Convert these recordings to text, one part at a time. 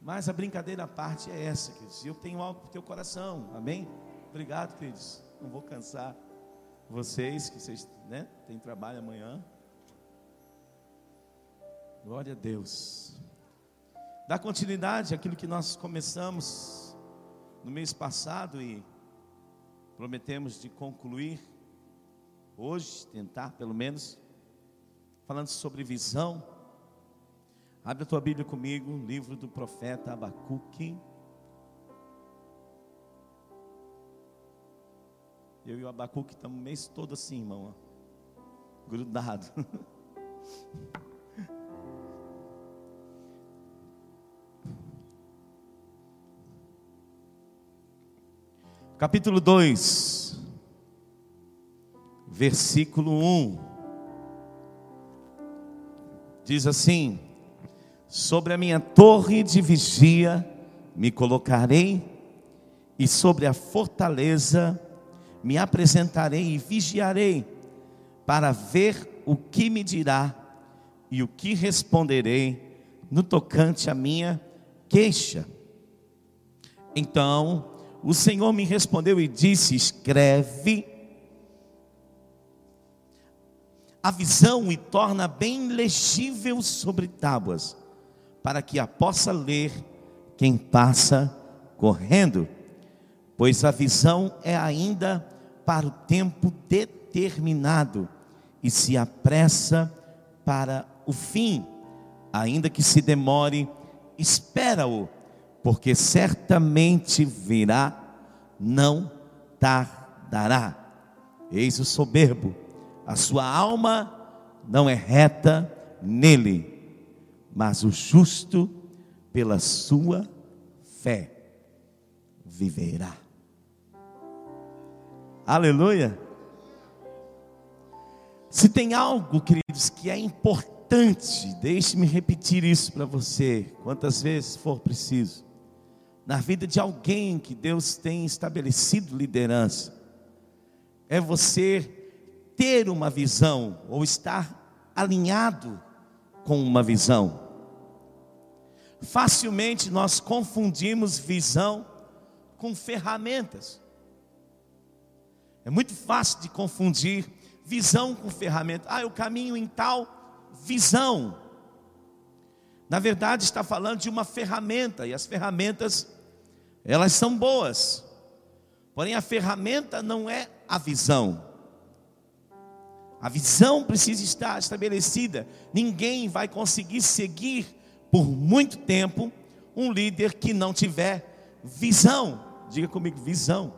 Mas a brincadeira à parte é essa, queridos. Eu tenho algo para o teu coração, amém? Obrigado, queridos. Não vou cansar vocês, que vocês né, têm trabalho amanhã. Glória a Deus. Dá continuidade àquilo que nós começamos no mês passado e prometemos de concluir hoje, tentar pelo menos, falando sobre visão. Abre a tua Bíblia comigo, livro do profeta Abacuque. Eu e o Abacuque estamos o mês todo assim, irmão, grudado. Capítulo 2, versículo 1. Diz assim: Sobre a minha torre de vigia me colocarei, e sobre a fortaleza me apresentarei e vigiarei, para ver o que me dirá e o que responderei no tocante à minha queixa. Então o Senhor me respondeu e disse: Escreve a visão e torna bem legível sobre tábuas, para que a possa ler quem passa correndo, pois a visão é ainda para o tempo determinado e se apressa para o fim, ainda que se demore, espera-o porque certamente virá, não tardará. Eis o soberbo, a sua alma não é reta nele, mas o justo, pela sua fé, viverá. Aleluia. Se tem algo, queridos, que é importante, deixe-me repetir isso para você, quantas vezes for preciso na vida de alguém que Deus tem estabelecido liderança, é você ter uma visão ou estar alinhado com uma visão. Facilmente nós confundimos visão com ferramentas. É muito fácil de confundir visão com ferramenta. Ah, eu caminho em tal visão. Na verdade, está falando de uma ferramenta, e as ferramentas elas são boas, porém a ferramenta não é a visão. A visão precisa estar estabelecida. Ninguém vai conseguir seguir por muito tempo um líder que não tiver visão. Diga comigo, visão.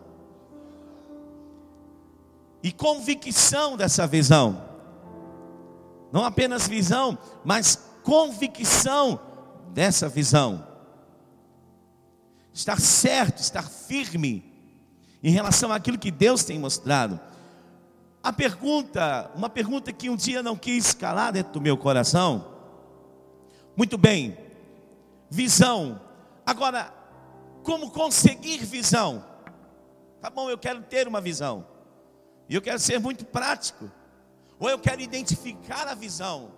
E convicção dessa visão. Não apenas visão, mas convicção dessa visão estar certo, estar firme em relação àquilo que Deus tem mostrado. A pergunta, uma pergunta que um dia não quis calar dentro do meu coração. Muito bem, visão. Agora, como conseguir visão? Tá bom, eu quero ter uma visão. E eu quero ser muito prático. Ou eu quero identificar a visão.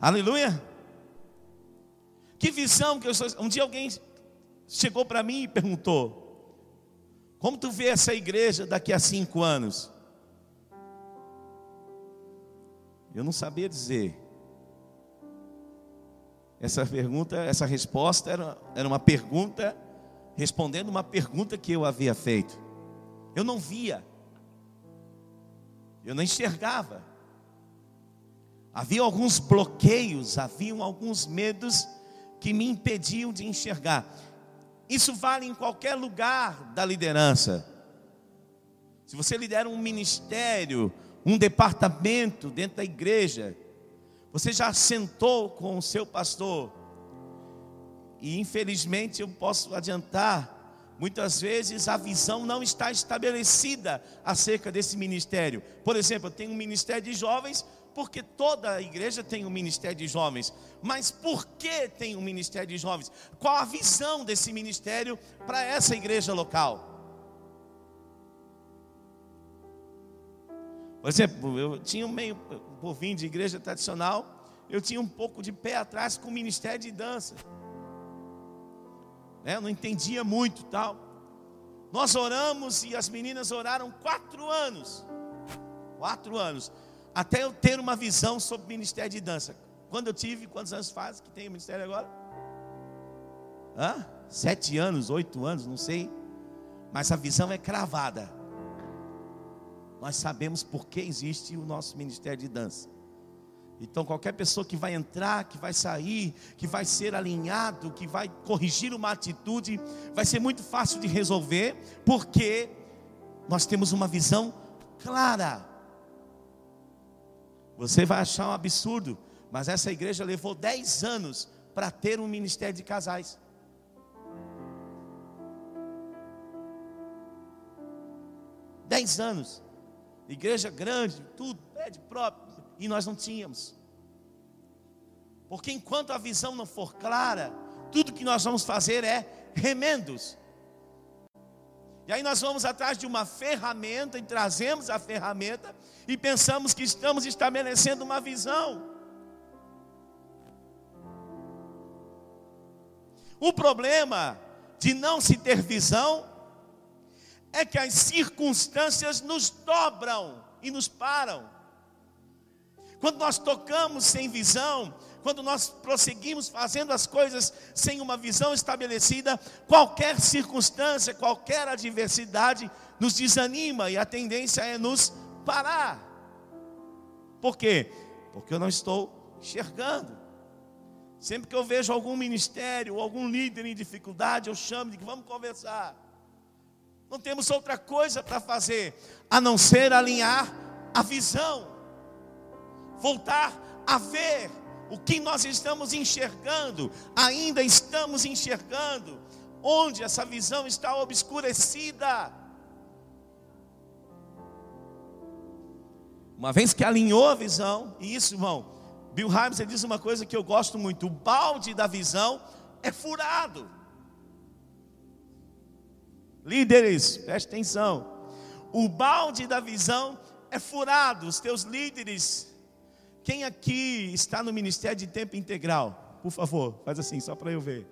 Aleluia. Que visão que eu sou. Um dia alguém chegou para mim e perguntou: Como tu vê essa igreja daqui a cinco anos? Eu não sabia dizer. Essa pergunta, essa resposta era, era uma pergunta respondendo uma pergunta que eu havia feito. Eu não via. Eu não enxergava. Havia alguns bloqueios, haviam alguns medos que me impediam de enxergar. Isso vale em qualquer lugar da liderança. Se você lidera um ministério, um departamento dentro da igreja, você já sentou com o seu pastor, e infelizmente eu posso adiantar, muitas vezes a visão não está estabelecida acerca desse ministério. Por exemplo, eu tenho um ministério de jovens, porque toda a igreja tem um ministério de jovens. Mas por que tem um ministério de jovens? Qual a visão desse ministério para essa igreja local? Por exemplo, eu tinha um meio povinho de igreja tradicional, eu tinha um pouco de pé atrás com o ministério de dança. É, eu não entendia muito tal. Nós oramos e as meninas oraram quatro anos. Quatro anos. Até eu ter uma visão sobre o ministério de dança. Quando eu tive, quantos anos faz que tem o ministério agora? Hã? Sete anos, oito anos, não sei. Mas a visão é cravada. Nós sabemos por que existe o nosso ministério de dança. Então, qualquer pessoa que vai entrar, que vai sair, que vai ser alinhado, que vai corrigir uma atitude, vai ser muito fácil de resolver, porque nós temos uma visão clara. Você vai achar um absurdo, mas essa igreja levou 10 anos para ter um ministério de casais. Dez anos, igreja grande, tudo, pede próprio, e nós não tínhamos. Porque enquanto a visão não for clara, tudo que nós vamos fazer é remendos. E aí nós vamos atrás de uma ferramenta e trazemos a ferramenta e pensamos que estamos estabelecendo uma visão. O problema de não se ter visão é que as circunstâncias nos dobram e nos param. Quando nós tocamos sem visão, quando nós prosseguimos fazendo as coisas sem uma visão estabelecida, qualquer circunstância, qualquer adversidade nos desanima e a tendência é nos parar. Por quê? Porque eu não estou enxergando. Sempre que eu vejo algum ministério algum líder em dificuldade, eu chamo de que vamos conversar. Não temos outra coisa para fazer a não ser alinhar a visão voltar a ver o que nós estamos enxergando, ainda estamos enxergando, onde essa visão está obscurecida. Uma vez que alinhou a visão, e isso, irmão, Bill Hybels diz uma coisa que eu gosto muito: o balde da visão é furado. Líderes, preste atenção. O balde da visão é furado. Os teus líderes quem aqui está no ministério de tempo integral? Por favor, faz assim, só para eu ver.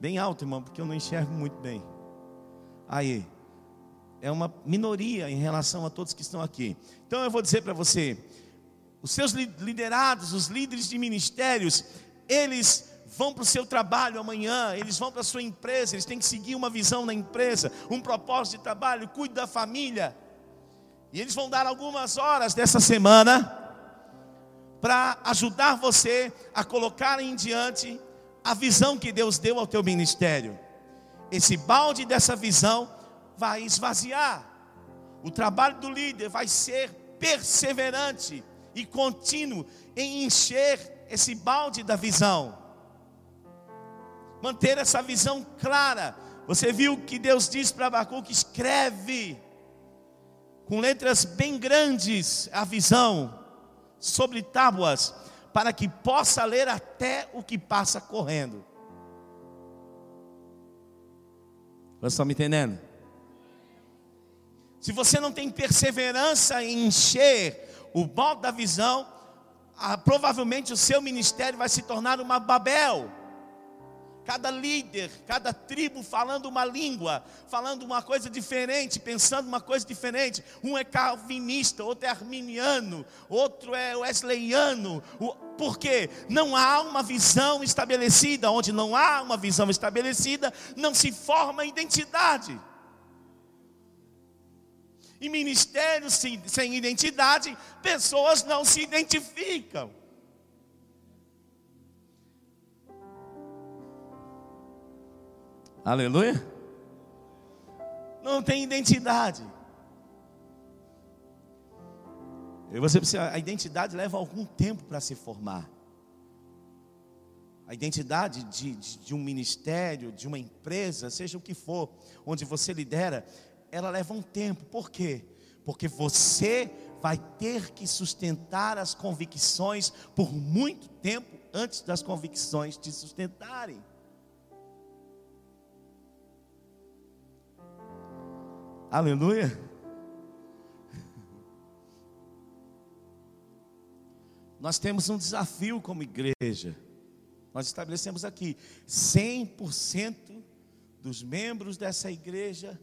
Bem alto, irmão, porque eu não enxergo muito bem. Aí, é uma minoria em relação a todos que estão aqui. Então eu vou dizer para você: os seus liderados, os líderes de ministérios, eles vão para o seu trabalho amanhã, eles vão para a sua empresa, eles têm que seguir uma visão na empresa, um propósito de trabalho, cuide da família. E eles vão dar algumas horas dessa semana para ajudar você a colocar em diante a visão que Deus deu ao teu ministério. Esse balde dessa visão vai esvaziar. O trabalho do líder vai ser perseverante e contínuo em encher esse balde da visão. Manter essa visão clara. Você viu que Deus diz para Abacuque: escreve com letras bem grandes a visão sobre tábuas, para que possa ler até o que passa correndo. Vocês estão me entendendo? Se você não tem perseverança em encher o balde da visão, ah, provavelmente o seu ministério vai se tornar uma Babel cada líder, cada tribo falando uma língua, falando uma coisa diferente, pensando uma coisa diferente. Um é calvinista, outro é arminiano, outro é wesleyano. Porque não há uma visão estabelecida. Onde não há uma visão estabelecida, não se forma identidade. Em ministérios sem identidade, pessoas não se identificam. Aleluia? Não tem identidade. E você precisa, a identidade leva algum tempo para se formar. A identidade de, de, de, um ministério, de uma empresa, seja o que for, onde você lidera, ela leva um tempo. Por quê? Porque você vai ter que sustentar as convicções por muito tempo antes das convicções te sustentarem. Aleluia. Nós temos um desafio como igreja. Nós estabelecemos aqui 100% dos membros dessa igreja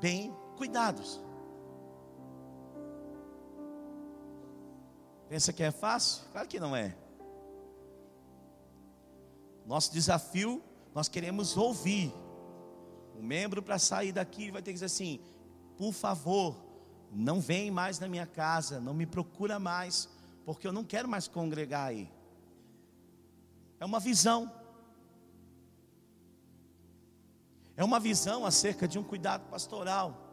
bem cuidados. Pensa que é fácil? Claro que não é. Nosso desafio, nós queremos ouvir. O membro para sair daqui vai ter que dizer assim: por favor, não vem mais na minha casa, não me procura mais, porque eu não quero mais congregar aí. É uma visão. É uma visão acerca de um cuidado pastoral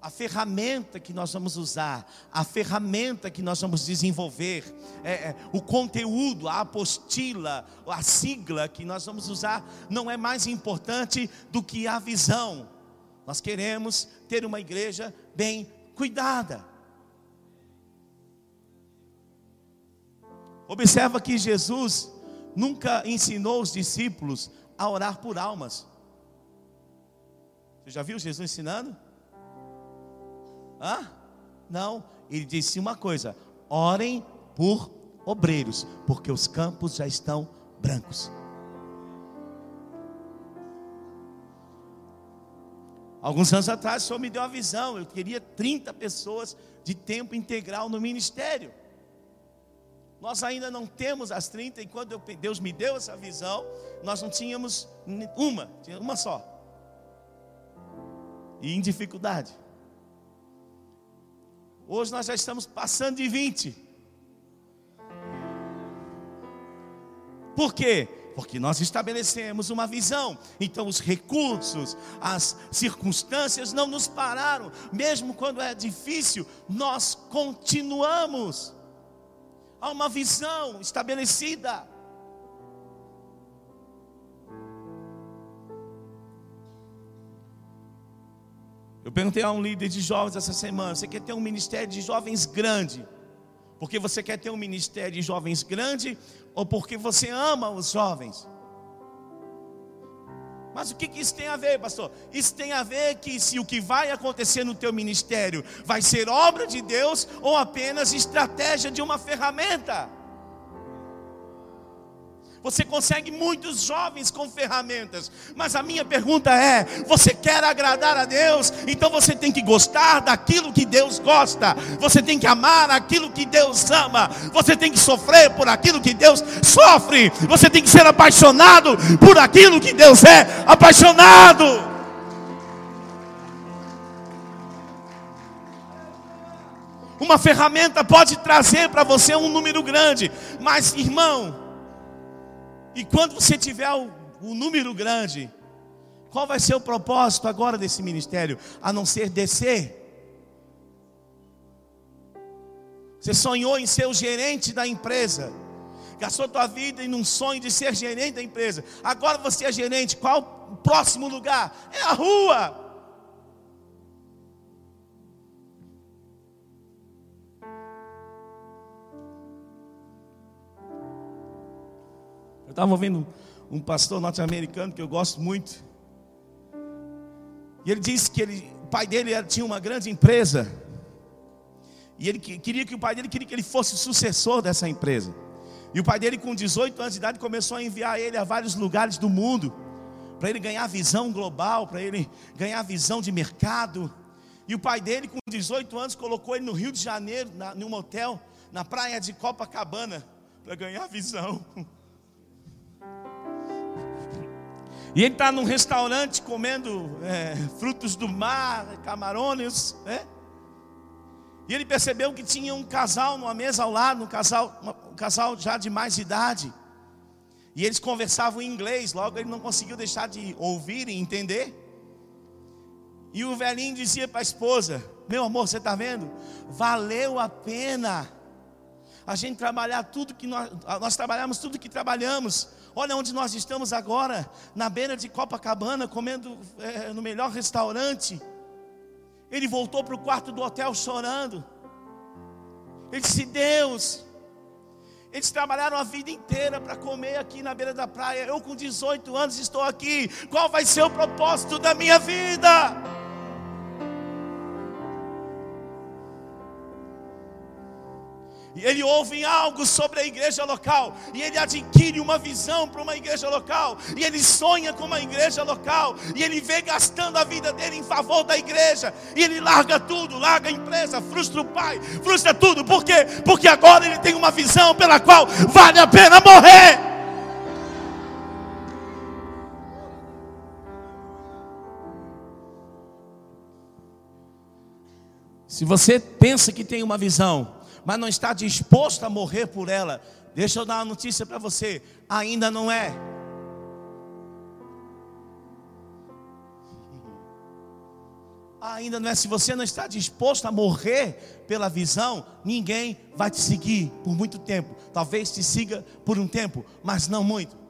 a ferramenta que nós vamos usar, a ferramenta que nós vamos desenvolver, é, é, o conteúdo, a apostila, a sigla que nós vamos usar, não é mais importante do que a visão. Nós queremos ter uma igreja bem cuidada. Observa que Jesus nunca ensinou os discípulos a orar por almas. Você já viu Jesus ensinando? Hã? Não, ele disse uma coisa: orem por obreiros, porque os campos já estão brancos. Alguns anos atrás, o Senhor me deu uma visão. Eu queria 30 pessoas de tempo integral no ministério. Nós ainda não temos as 30, e quando Deus me deu essa visão, nós não tínhamos uma, tinha uma só. E em dificuldade. Hoje nós já estamos passando de 20. Por quê? Porque nós estabelecemos uma visão. Então os recursos, as circunstâncias não nos pararam. Mesmo quando é difícil, nós continuamos. Há uma visão estabelecida. Eu perguntei a um líder de jovens essa semana: você quer ter um ministério de jovens grande? Porque você quer ter um ministério de jovens grande ou porque você ama os jovens? Mas o que, isso tem a ver, pastor? Isso tem a ver que se o que vai acontecer no teu ministério vai ser obra de Deus ou apenas estratégia de uma ferramenta. Você consegue muitos jovens com ferramentas. Mas a minha pergunta é: você quer agradar a Deus? Então você tem que gostar daquilo que Deus gosta. Você tem que amar aquilo que Deus ama. Você tem que sofrer por aquilo que Deus sofre. Você tem que ser apaixonado por aquilo que Deus é apaixonado. Uma ferramenta pode trazer para você um número grande, mas irmão, e quando você tiver o número grande, qual vai ser o propósito agora desse ministério? A não ser descer. Você sonhou em ser o gerente da empresa. Gastou tua vida em um sonho de ser gerente da empresa. Agora você é gerente. Qual o próximo lugar? É a rua. Estava ouvindo um pastor norte-americano que eu gosto muito. E ele disse que ele, o pai dele tinha uma grande empresa. E ele queria que o pai dele queria que ele fosse sucessor dessa empresa. E o pai dele, com 18 anos de idade, começou a enviar ele a vários lugares do mundo, para ele ganhar visão global, para ele ganhar visão de mercado. E o pai dele, com 18 anos, colocou ele no Rio de Janeiro, na, num hotel, na praia de Copacabana, para ganhar visão. E ele está num restaurante comendo é, frutos do mar, camarões, né? E ele percebeu que tinha um casal numa mesa ao lado, um casal, um casal já de mais idade. E eles conversavam em inglês, logo ele não conseguiu deixar de ouvir e entender. E o velhinho dizia para a esposa: Meu amor, você está vendo? Valeu a pena a gente trabalhar tudo que nós, nós trabalhamos tudo que trabalhamos Olha onde nós estamos agora, na beira de Copacabana, comendo é, no melhor restaurante. Ele voltou para o quarto do hotel chorando. Ele disse: Deus, eles trabalharam a vida inteira para comer aqui na beira da praia. Eu, com 18 anos, estou aqui. Qual vai ser o propósito da minha vida? E ele ouve algo sobre a igreja local. E ele adquire uma visão para uma igreja local. E ele sonha com uma igreja local. E ele vê gastando a vida dele em favor da igreja. E ele larga tudo, larga a empresa, frustra o pai, frustra tudo. Por quê? Porque agora ele tem uma visão pela qual vale a pena morrer. Se você pensa que tem uma visão, mas não está disposto a morrer por ela, deixa eu dar uma notícia para você: ainda não é. Ainda não é. Se você não está disposto a morrer pela visão, ninguém vai te seguir por muito tempo. Talvez te siga por um tempo, mas não muito.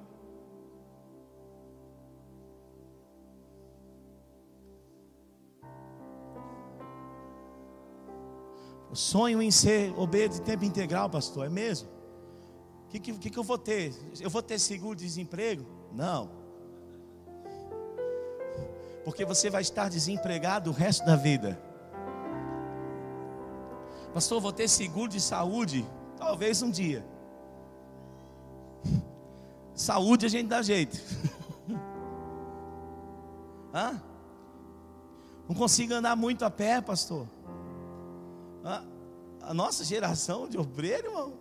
Sonho em ser obreiro de tempo integral, pastor, é mesmo? O que, que, que eu vou ter? Eu vou ter seguro de desemprego? Não. Porque você vai estar desempregado o resto da vida. Pastor, vou ter seguro de saúde? Talvez um dia. Saúde a gente dá jeito. Hã? Não consigo andar muito a pé, pastor. A, a nossa geração de obreiro, irmão,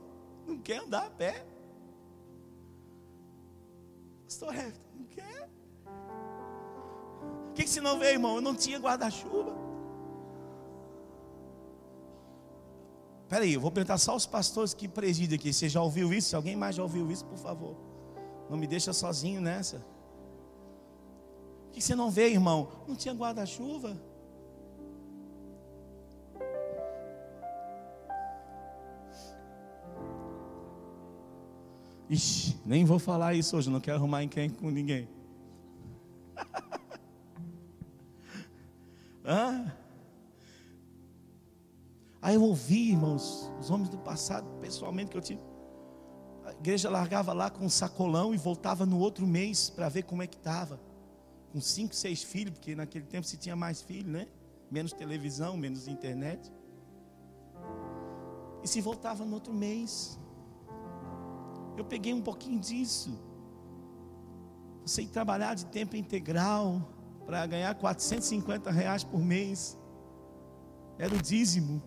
não quer andar a pé. Pastor Hefton, não quer. O que, que você não vê, irmão? Eu não tinha guarda-chuva. Espera aí, eu vou perguntar só os pastores que presidem aqui. Você já ouviu isso? Se alguém mais já ouviu isso, por favor. Não me deixa sozinho nessa. O que você não vê, irmão? Não tinha guarda-chuva. Ixi, nem vou falar isso hoje, não quero arrumar encrenca com ninguém. Aí eu ouvi, irmãos, os homens do passado, pessoalmente, que eu tive. A igreja largava lá com um sacolão e voltava no outro mês para ver como é que estava. Com cinco, seis filhos, porque naquele tempo se tinha mais filhos, né? Menos televisão, menos internet. E se voltava no outro mês. Eu peguei um pouquinho disso. Você ir trabalhar de tempo integral para ganhar 450 reais por mês. Era o dízimo.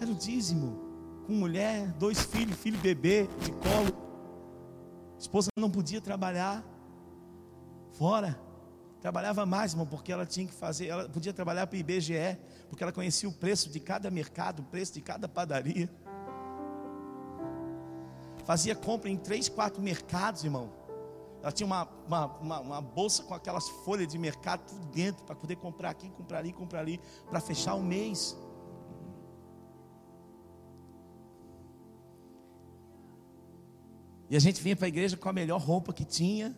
Era o dízimo. Com mulher, dois filhos, filho bebê de colo. A esposa não podia trabalhar fora. Trabalhava mais, irmão, porque ela tinha que fazer, ela podia trabalhar para o IBGE, porque ela conhecia o preço de cada mercado, o preço de cada padaria fazia compra em três, quatro mercados, irmão. Ela tinha uma, uma, uma, uma bolsa com aquelas folhas de mercado tudo dentro para poder comprar aqui, comprar ali, comprar ali, para fechar o mês. E a gente vinha para a igreja com a melhor roupa que tinha,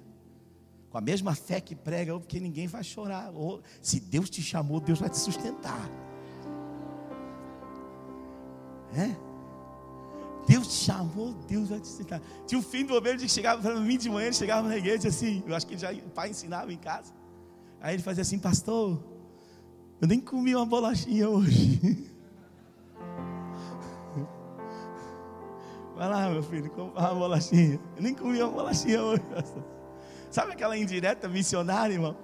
com a mesma fé que prega, porque ninguém vai chorar. Ou, se Deus te chamou, Deus vai te sustentar. É? Deus chamou, Deus vai te ensinar. Tinha um filho do obreiro que chegava para mim de manhã, ele chegava na igreja assim, eu acho que já, o pai ensinava em casa. Aí ele fazia assim, pastor, eu nem comi uma bolachinha hoje. Vai lá, meu filho, comprar uma bolachinha. Eu nem comi uma bolachinha hoje. Pastor. Sabe aquela indireta missionária, irmão?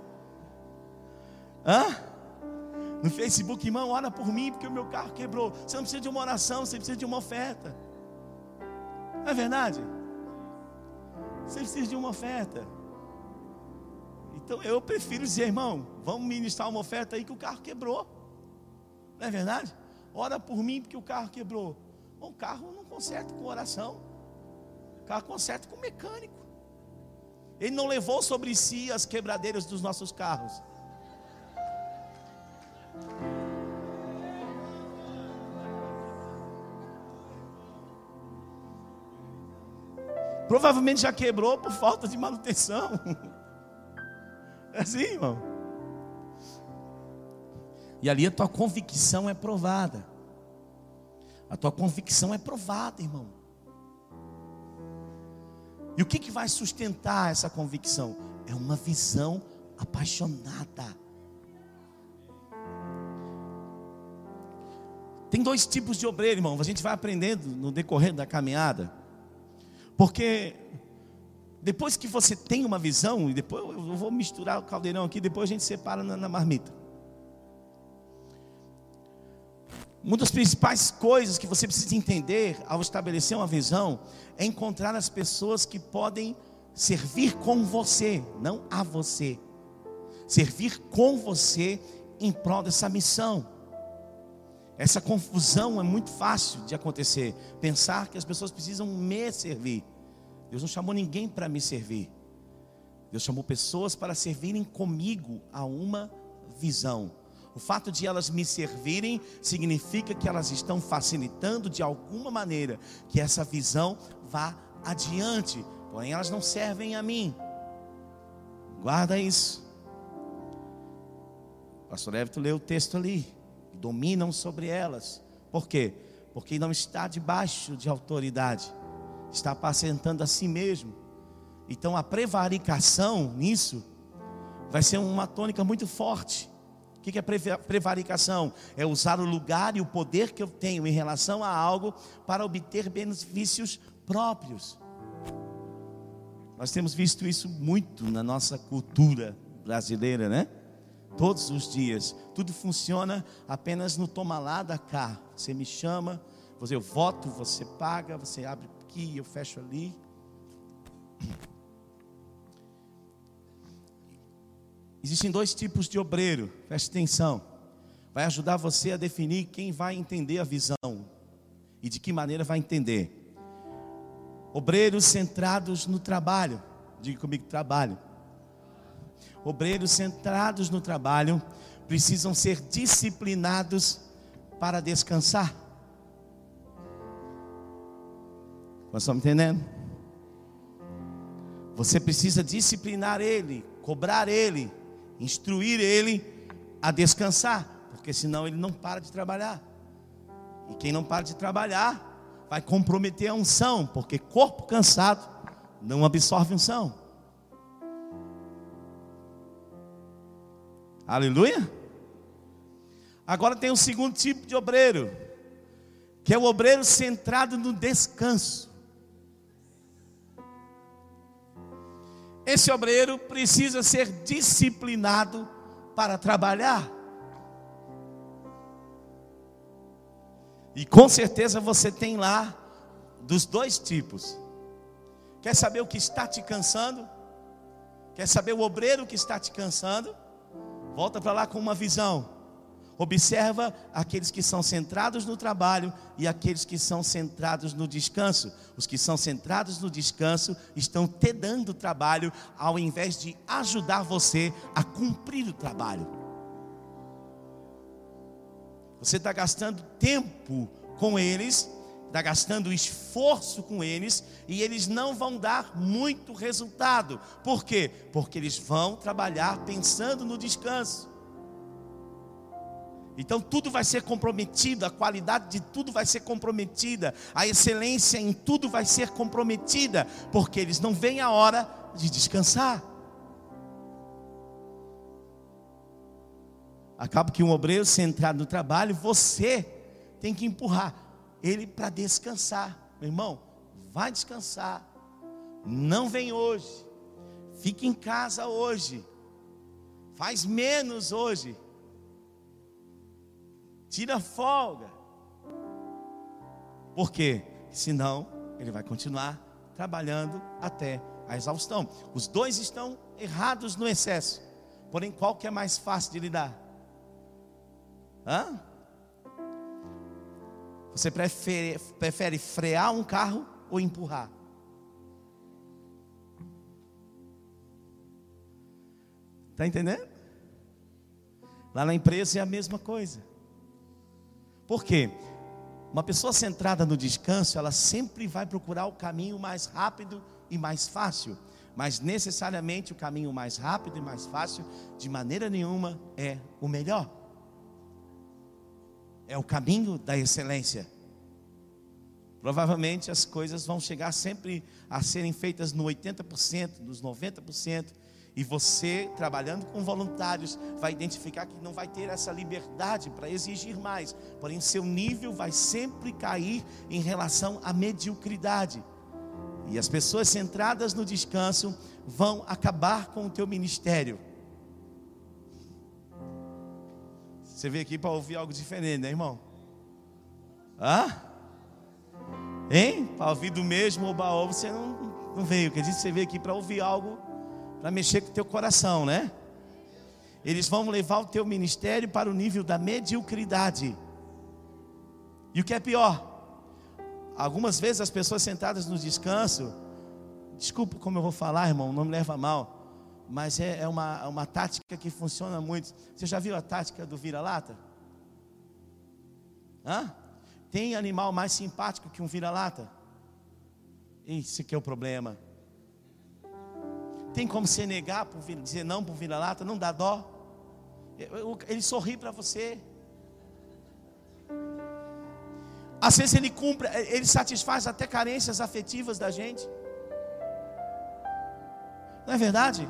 Hã? No Facebook, irmão, ora por mim, porque o meu carro quebrou. Você não precisa de uma oração, você precisa de uma oferta. Não é verdade? Você precisa de uma oferta. Então eu prefiro dizer, irmão, vamos ministrar uma oferta aí que o carro quebrou. Não é verdade? Ora por mim porque o carro quebrou. Bom, o carro não conserta com oração. O carro conserta com mecânico. Ele não levou sobre si as quebradeiras dos nossos carros. Provavelmente já quebrou por falta de manutenção. É assim, irmão. E ali a tua convicção é provada. A tua convicção é provada, irmão. E o que, que vai sustentar essa convicção? É uma visão apaixonada. Tem dois tipos de obreiro, irmão. A gente vai aprendendo no decorrer da caminhada. Porque depois que você tem uma visão, e depois eu vou misturar o caldeirão aqui, depois a gente separa na, na marmita. Uma das principais coisas que você precisa entender ao estabelecer uma visão é encontrar as pessoas que podem servir com você, não a você. Servir com você em prol dessa missão. Essa confusão é muito fácil de acontecer. Pensar que as pessoas precisam me servir. Deus não chamou ninguém para me servir. Deus chamou pessoas para servirem comigo a uma visão. O fato de elas me servirem significa que elas estão facilitando de alguma maneira que essa visão vá adiante. Porém, elas não servem a mim. Guarda isso. O pastor Everton leu o texto ali dominam sobre elas. Por quê? Porque não está debaixo de autoridade, está apacentando a si mesmo. Então a prevaricação nisso vai ser uma tônica muito forte. O que é prevaricação? É usar o lugar e o poder que eu tenho em relação a algo para obter benefícios próprios. Nós temos visto isso muito na nossa cultura brasileira, né? Todos os dias. Tudo funciona apenas no toma lá da cá. Você me chama, você eu voto, você paga, você abre aqui, eu fecho ali. Existem dois tipos de obreiro, preste atenção. Vai ajudar você a definir quem vai entender a visão e de que maneira vai entender. Obreiros centrados no trabalho, diga comigo trabalho obreiros centrados no trabalho precisam ser disciplinados para descansar. Nós estamos entendendo? Você precisa disciplinar ele, cobrar ele, instruir ele a descansar, porque senão ele não para de trabalhar. E quem não para de trabalhar vai comprometer a unção, porque corpo cansado não absorve unção. Aleluia? Agora tem um segundo tipo de obreiro, que é o obreiro centrado no descanso. Esse obreiro precisa ser disciplinado para trabalhar. E com certeza você tem lá dos dois tipos. Quer saber o que está te cansando? Quer saber o obreiro que está te cansando? Volta para lá com uma visão. Observa aqueles que são centrados no trabalho e aqueles que são centrados no descanso. Os que são centrados no descanso estão te dando trabalho ao invés de ajudar você a cumprir o trabalho. Você está gastando tempo com eles está gastando esforço com eles e eles não vão dar muito resultado. Por quê? Porque eles vão trabalhar pensando no descanso. Então tudo vai ser comprometido, a qualidade de tudo vai ser comprometida, a excelência em tudo vai ser comprometida, porque eles não veem a hora de descansar. Acaba que um obreiro centrado no trabalho, você tem que empurrar ele para descansar. Meu irmão, vai descansar. Não vem hoje. Fique em casa hoje. Faz menos hoje. Tira folga. Por quê? Senão ele vai continuar trabalhando até a exaustão. Os dois estão errados no excesso. Porém, qual que é mais fácil de lidar? Hã? Você prefere, prefere frear um carro ou empurrar? Está entendendo? Lá na empresa é a mesma coisa. Por quê? Uma pessoa centrada no descanso, ela sempre vai procurar o caminho mais rápido e mais fácil. Mas necessariamente o caminho mais rápido e mais fácil, de maneira nenhuma, é o melhor é o caminho da excelência. Provavelmente as coisas vão chegar sempre a serem feitas no 80%, nos 90%, E você, trabalhando com voluntários, vai identificar que não vai ter essa liberdade para exigir mais, porém, seu nível vai sempre cair em relação à mediocridade. E as pessoas centradas no descanso vão acabar com o teu ministério. Você veio aqui para ouvir algo diferente, né, irmão? Hã? Hein? Para ouvir do mesmo oba você não, não veio. Quer dizer, você veio aqui para ouvir algo para mexer com o teu coração, né? Eles vão levar o teu ministério para o nível da mediocridade. E o que é pior? Algumas vezes as pessoas sentadas no descanso, desculpa como eu vou falar, irmão, não me leva mal, mas é, é uma, uma tática que funciona muito. Você já viu a tática do vira-lata? Hã? Tem animal mais simpático que um vira-lata? Esse que é o problema. Tem como você negar, por dizer não para o vira-lata? Não dá dó? Ele sorri para você. Às vezes ele cumpre, ele satisfaz até carências afetivas da gente. Não é verdade?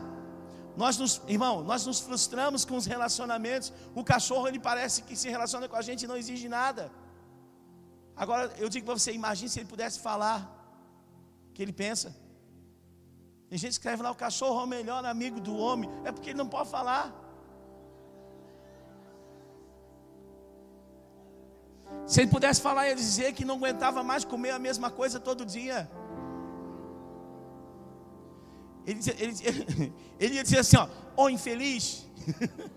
Nós nos, irmão, nós nos frustramos com os relacionamentos. O cachorro ele parece que se relaciona com a gente e não exige nada. Agora eu digo para você, imagine se ele pudesse falar o que ele pensa. Tem gente que escreve lá, o cachorro é o melhor amigo do homem. É porque ele não pode falar. Se ele pudesse falar, ia dizer que não aguentava mais comer a mesma coisa todo dia. Ele, ele, ele ia dizer assim: ó, oh, infeliz.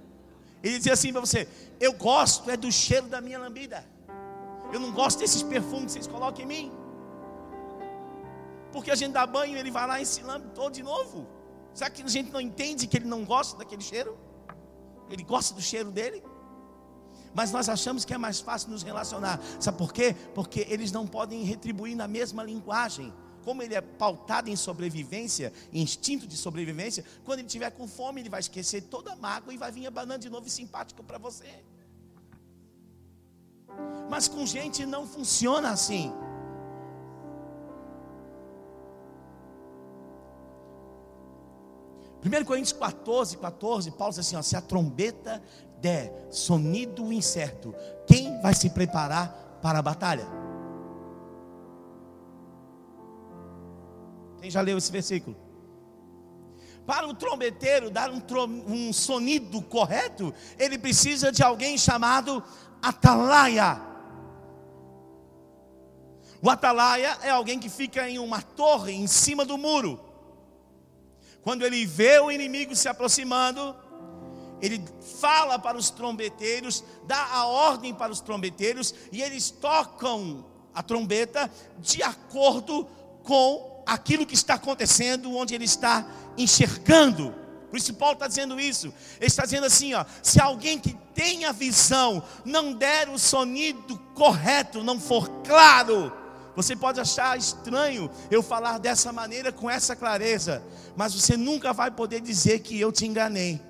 Ele dizia assim para você: Eu gosto é do cheiro da minha lambida. Eu não gosto desses perfumes que vocês colocam em mim. Porque a gente dá banho ele vai lá e se lambe todo de novo. Será que a gente não entende que ele não gosta daquele cheiro? Ele gosta do cheiro dele? Mas nós achamos que é mais fácil nos relacionar. Sabe por quê? Porque eles não podem retribuir na mesma linguagem. Como ele é pautado em sobrevivência, instinto de sobrevivência, quando ele tiver com fome, ele vai esquecer toda a mágoa e vai vir abanando de novo e simpático para você. Mas com gente não funciona assim. 1 Coríntios 14, 14, Paulo diz assim: ó, se a trombeta der sonido incerto, quem vai se preparar para a batalha? Quem já leu esse versículo? Para o trombeteiro dar um, um sonido correto, ele precisa de alguém chamado atalaia. O atalaia é alguém que fica em uma torre em cima do muro. Quando ele vê o inimigo se aproximando, ele fala para os trombeteiros, dá a ordem para os trombeteiros, e eles tocam a trombeta de acordo com aquilo que está acontecendo, onde ele está enxergando. Por isso Paulo está dizendo isso. Ele está dizendo assim: ó, se alguém que tem a visão não der o sonido correto, não for claro, você pode achar estranho eu falar dessa maneira, com essa clareza, mas você nunca vai poder dizer que eu te enganei.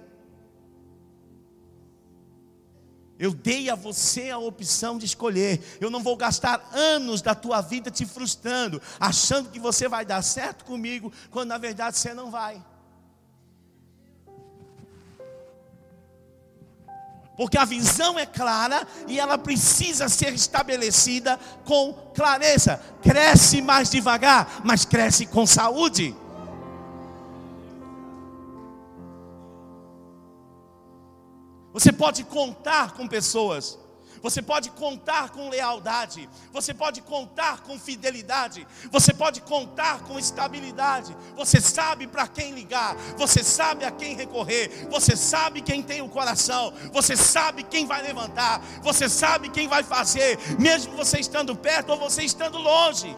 Eu dei a você a opção de escolher. Eu não vou gastar anos da tua vida te frustrando, achando que você vai dar certo comigo, quando na verdade você não vai. porque a visão é clara e ela precisa ser estabelecida com clareza. Cresce mais devagar, mas cresce com saúde. Você pode contar com pessoas. Você pode contar com lealdade, você pode contar com fidelidade, você pode contar com estabilidade. Você sabe para quem ligar, você sabe a quem recorrer, você sabe quem tem o coração, você sabe quem vai levantar, você sabe quem vai fazer, mesmo você estando perto ou você estando longe.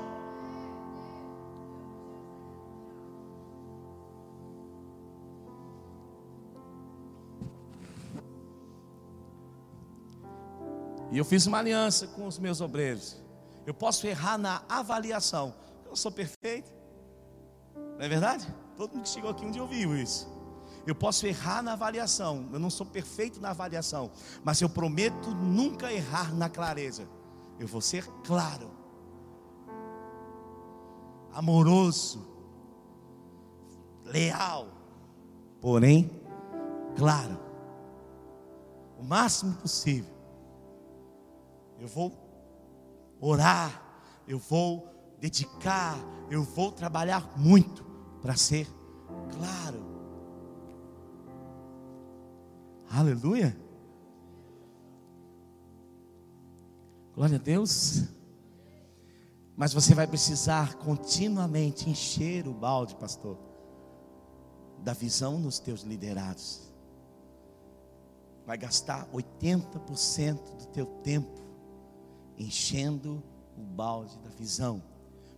E eu fiz uma aliança com os meus obreiros. Eu posso errar na avaliação. Eu sou perfeito. Não é verdade? Todo mundo que chegou aqui um dia ouviu isso. Eu posso errar na avaliação. Eu não sou perfeito na avaliação. Mas eu prometo nunca errar na clareza. Eu vou ser claro, amoroso, leal. porém claro. O máximo possível. Eu vou orar, eu vou dedicar, eu vou trabalhar muito para ser claro. Aleluia. Glória a Deus. Mas você vai precisar continuamente encher o balde, pastor, da visão nos teus liderados. Vai gastar 80% do teu tempo enchendo o balde da visão.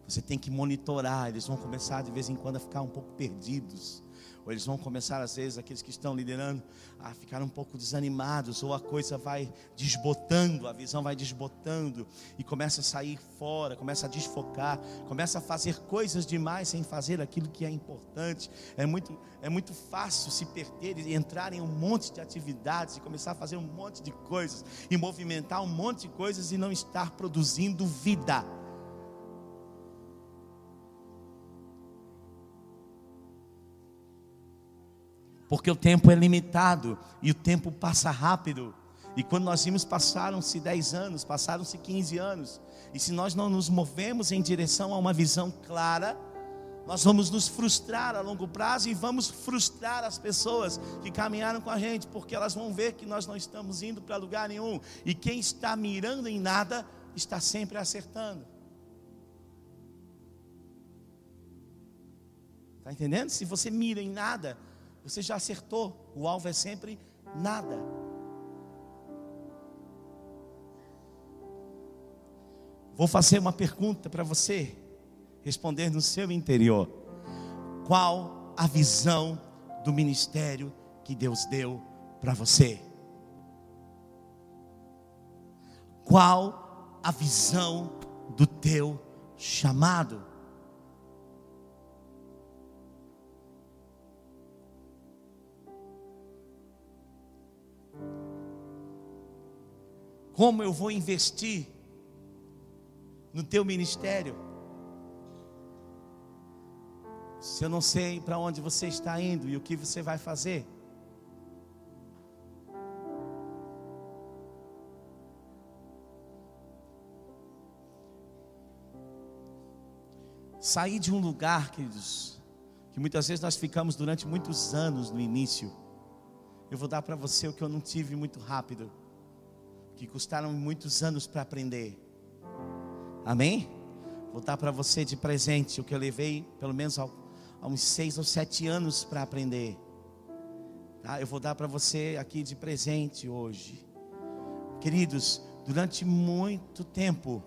Você tem que monitorar, eles vão começar de vez em quando a ficar um pouco perdidos ou eles vão começar, às vezes, aqueles que estão liderando, a ficar um pouco desanimados, ou a coisa vai desbotando, a visão vai desbotando, e começa a sair fora, começa a desfocar, começa a fazer coisas demais sem fazer aquilo que é importante. É muito, é muito fácil se perder e entrar em um monte de atividades, e começar a fazer um monte de coisas, e movimentar um monte de coisas e não estar produzindo vida. Porque o tempo é limitado e o tempo passa rápido. E quando nós vimos, passaram-se 10 anos, passaram-se 15 anos. E se nós não nos movemos em direção a uma visão clara, nós vamos nos frustrar a longo prazo e vamos frustrar as pessoas que caminharam com a gente, porque elas vão ver que nós não estamos indo para lugar nenhum. E quem está mirando em nada, está sempre acertando. Está entendendo? Se você mira em nada, você já acertou. O alvo é sempre nada. Vou fazer uma pergunta para você responder no seu interior. Qual a visão do ministério que Deus deu para você? Qual a visão do teu chamado? Como eu vou investir no teu ministério? Se eu não sei para onde você está indo e o que você vai fazer. Sair de um lugar, queridos, que muitas vezes nós ficamos durante muitos anos no início. Eu vou dar para você o que eu não tive muito rápido que custaram muitos anos para aprender. Amém? Vou dar para você de presente o que eu levei pelo menos há uns seis ou sete anos para aprender. Tá? Eu vou dar para você aqui de presente hoje. Queridos, durante muito tempo,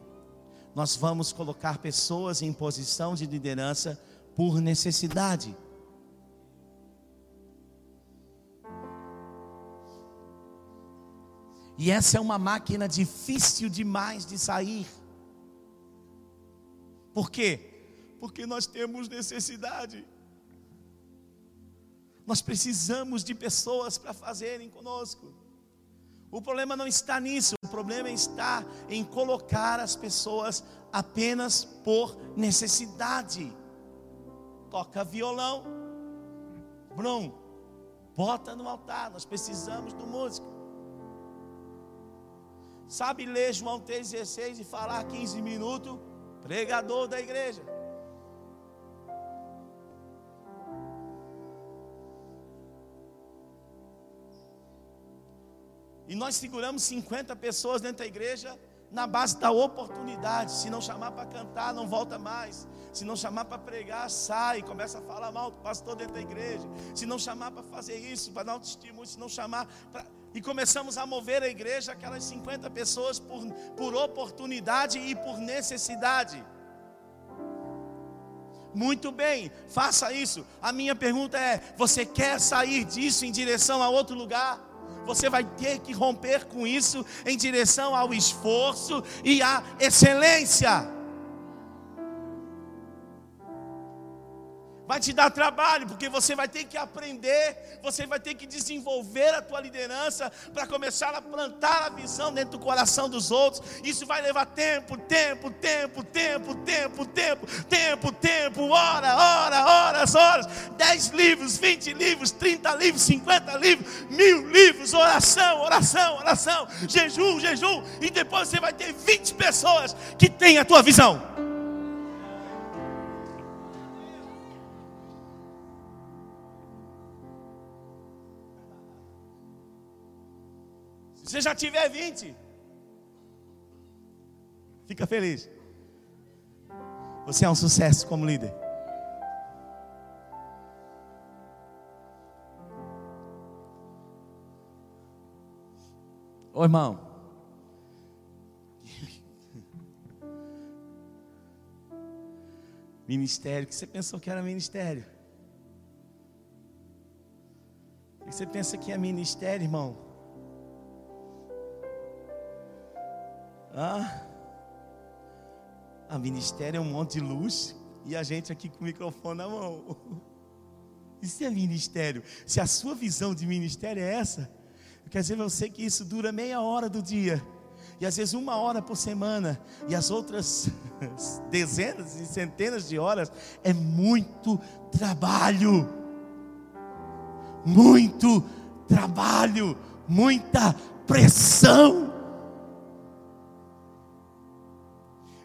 nós vamos colocar pessoas em posição de liderança por necessidade. E essa é uma máquina difícil demais de sair. Por quê? Porque nós temos necessidade. Nós precisamos de pessoas para fazerem conosco. O problema não está nisso, o problema está em colocar as pessoas apenas por necessidade. Toca violão, Bruno, bota no altar, nós precisamos do músico sabe ler João 3,16 e falar 15 minutos, pregador da igreja. E nós seguramos 50 pessoas dentro da igreja na base da oportunidade. Se não chamar para cantar, não volta mais. Se não chamar para pregar, sai, começa a falar mal do pastor dentro da igreja. Se não chamar para fazer isso, para dar um testemunho, se não chamar para e começamos a mover a igreja, aquelas 50 pessoas, por, por oportunidade e por necessidade. Muito bem, faça isso. A minha pergunta é: você quer sair disso em direção a outro lugar? Você vai ter que romper com isso em direção ao esforço e à excelência. Vai te dar trabalho, porque você vai ter que aprender, você vai ter que desenvolver a tua liderança para começar a plantar a visão dentro do coração dos outros. Isso vai levar tempo, tempo, tempo, tempo, tempo, tempo, tempo, tempo, hora, hora, hora, horas, horas, 10 livros, 20 livros, 30 livros, 50 livros, mil livros, oração, oração, oração, jejum, jejum, e depois você vai ter 20 pessoas que têm a tua visão. Se você já tiver 20, fica feliz. Você é um sucesso como líder. Ô irmão. Ministério, que você pensou que era ministério? O que você pensa que é ministério, irmão? Ah, a ministério é um monte de luz e a gente aqui com o microfone na mão. Isso é ministério. Se a sua visão de ministério é essa, quer dizer você que isso dura meia hora do dia, e às vezes uma hora por semana, e as outras dezenas e centenas de horas, é muito trabalho. Muito trabalho, muita pressão.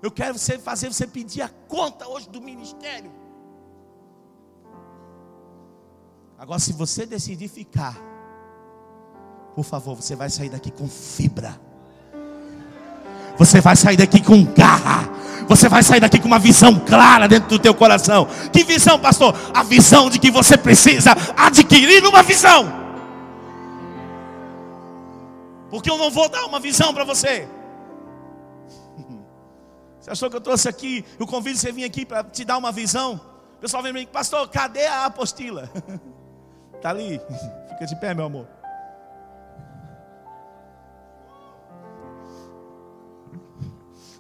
Eu quero você fazer você pedir a conta hoje do ministério. Agora, se você decidir ficar, por favor, você vai sair daqui com fibra. Você vai sair daqui com garra. Você vai sair daqui com uma visão clara dentro do teu coração. Que visão, pastor? A visão de que você precisa adquirir uma visão. Porque eu não vou dar uma visão para você. Achou que eu trouxe aqui, eu convido você vir aqui para te dar uma visão? O pessoal vem me pastor, cadê a apostila? Está ali, fica de pé, meu amor.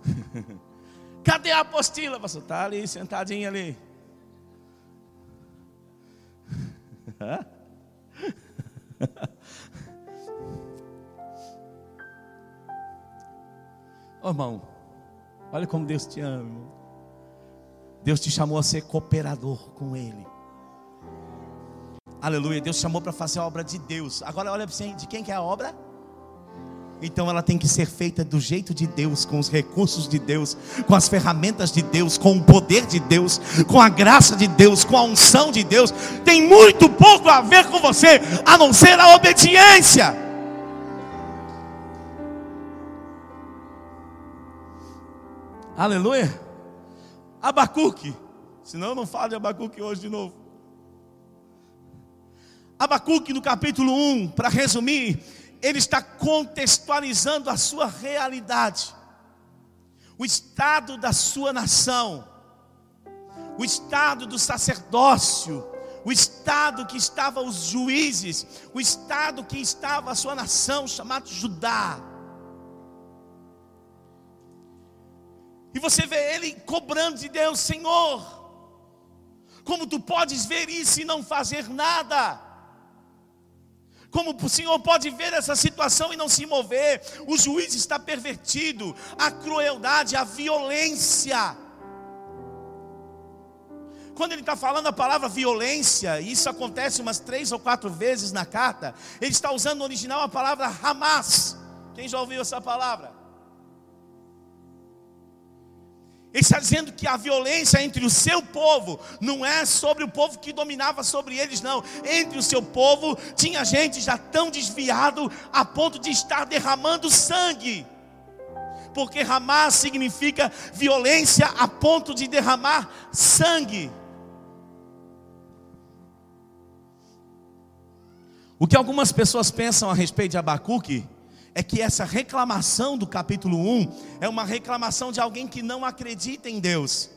Cadê a apostila, pastor? Está ali, sentadinha ali. Oh, irmão, Olha como Deus te ama. Deus te chamou a ser cooperador com Ele. Aleluia. Deus chamou para fazer a obra de Deus. Agora olha para você, de quem que é a obra? Então ela tem que ser feita do jeito de Deus, com os recursos de Deus, com as ferramentas de Deus, com o poder de Deus, com a graça de Deus, com a unção de Deus. Tem muito pouco a ver com você, a não ser a obediência. Aleluia. Abacuque. Senão eu não falo de Abacuque hoje de novo. Abacuque no capítulo 1, para resumir, ele está contextualizando a sua realidade, o estado da sua nação, o estado do sacerdócio, o estado que estava os juízes, o estado que estava a sua nação, chamado Judá. E você vê ele cobrando de Deus, Senhor, como tu podes ver isso e não fazer nada? Como o Senhor pode ver essa situação e não se mover? O juiz está pervertido, a crueldade, a violência. Quando ele está falando a palavra violência, e isso acontece umas três ou quatro vezes na carta, ele está usando no original a palavra Hamas. Quem já ouviu essa palavra? Ele está dizendo que a violência entre o seu povo não é sobre o povo que dominava sobre eles, não. Entre o seu povo tinha gente já tão desviado a ponto de estar derramando sangue. Porque Hamas significa violência a ponto de derramar sangue. O que algumas pessoas pensam a respeito de Abacuque é que essa reclamação do capítulo 1 é uma reclamação de alguém que não acredita em Deus,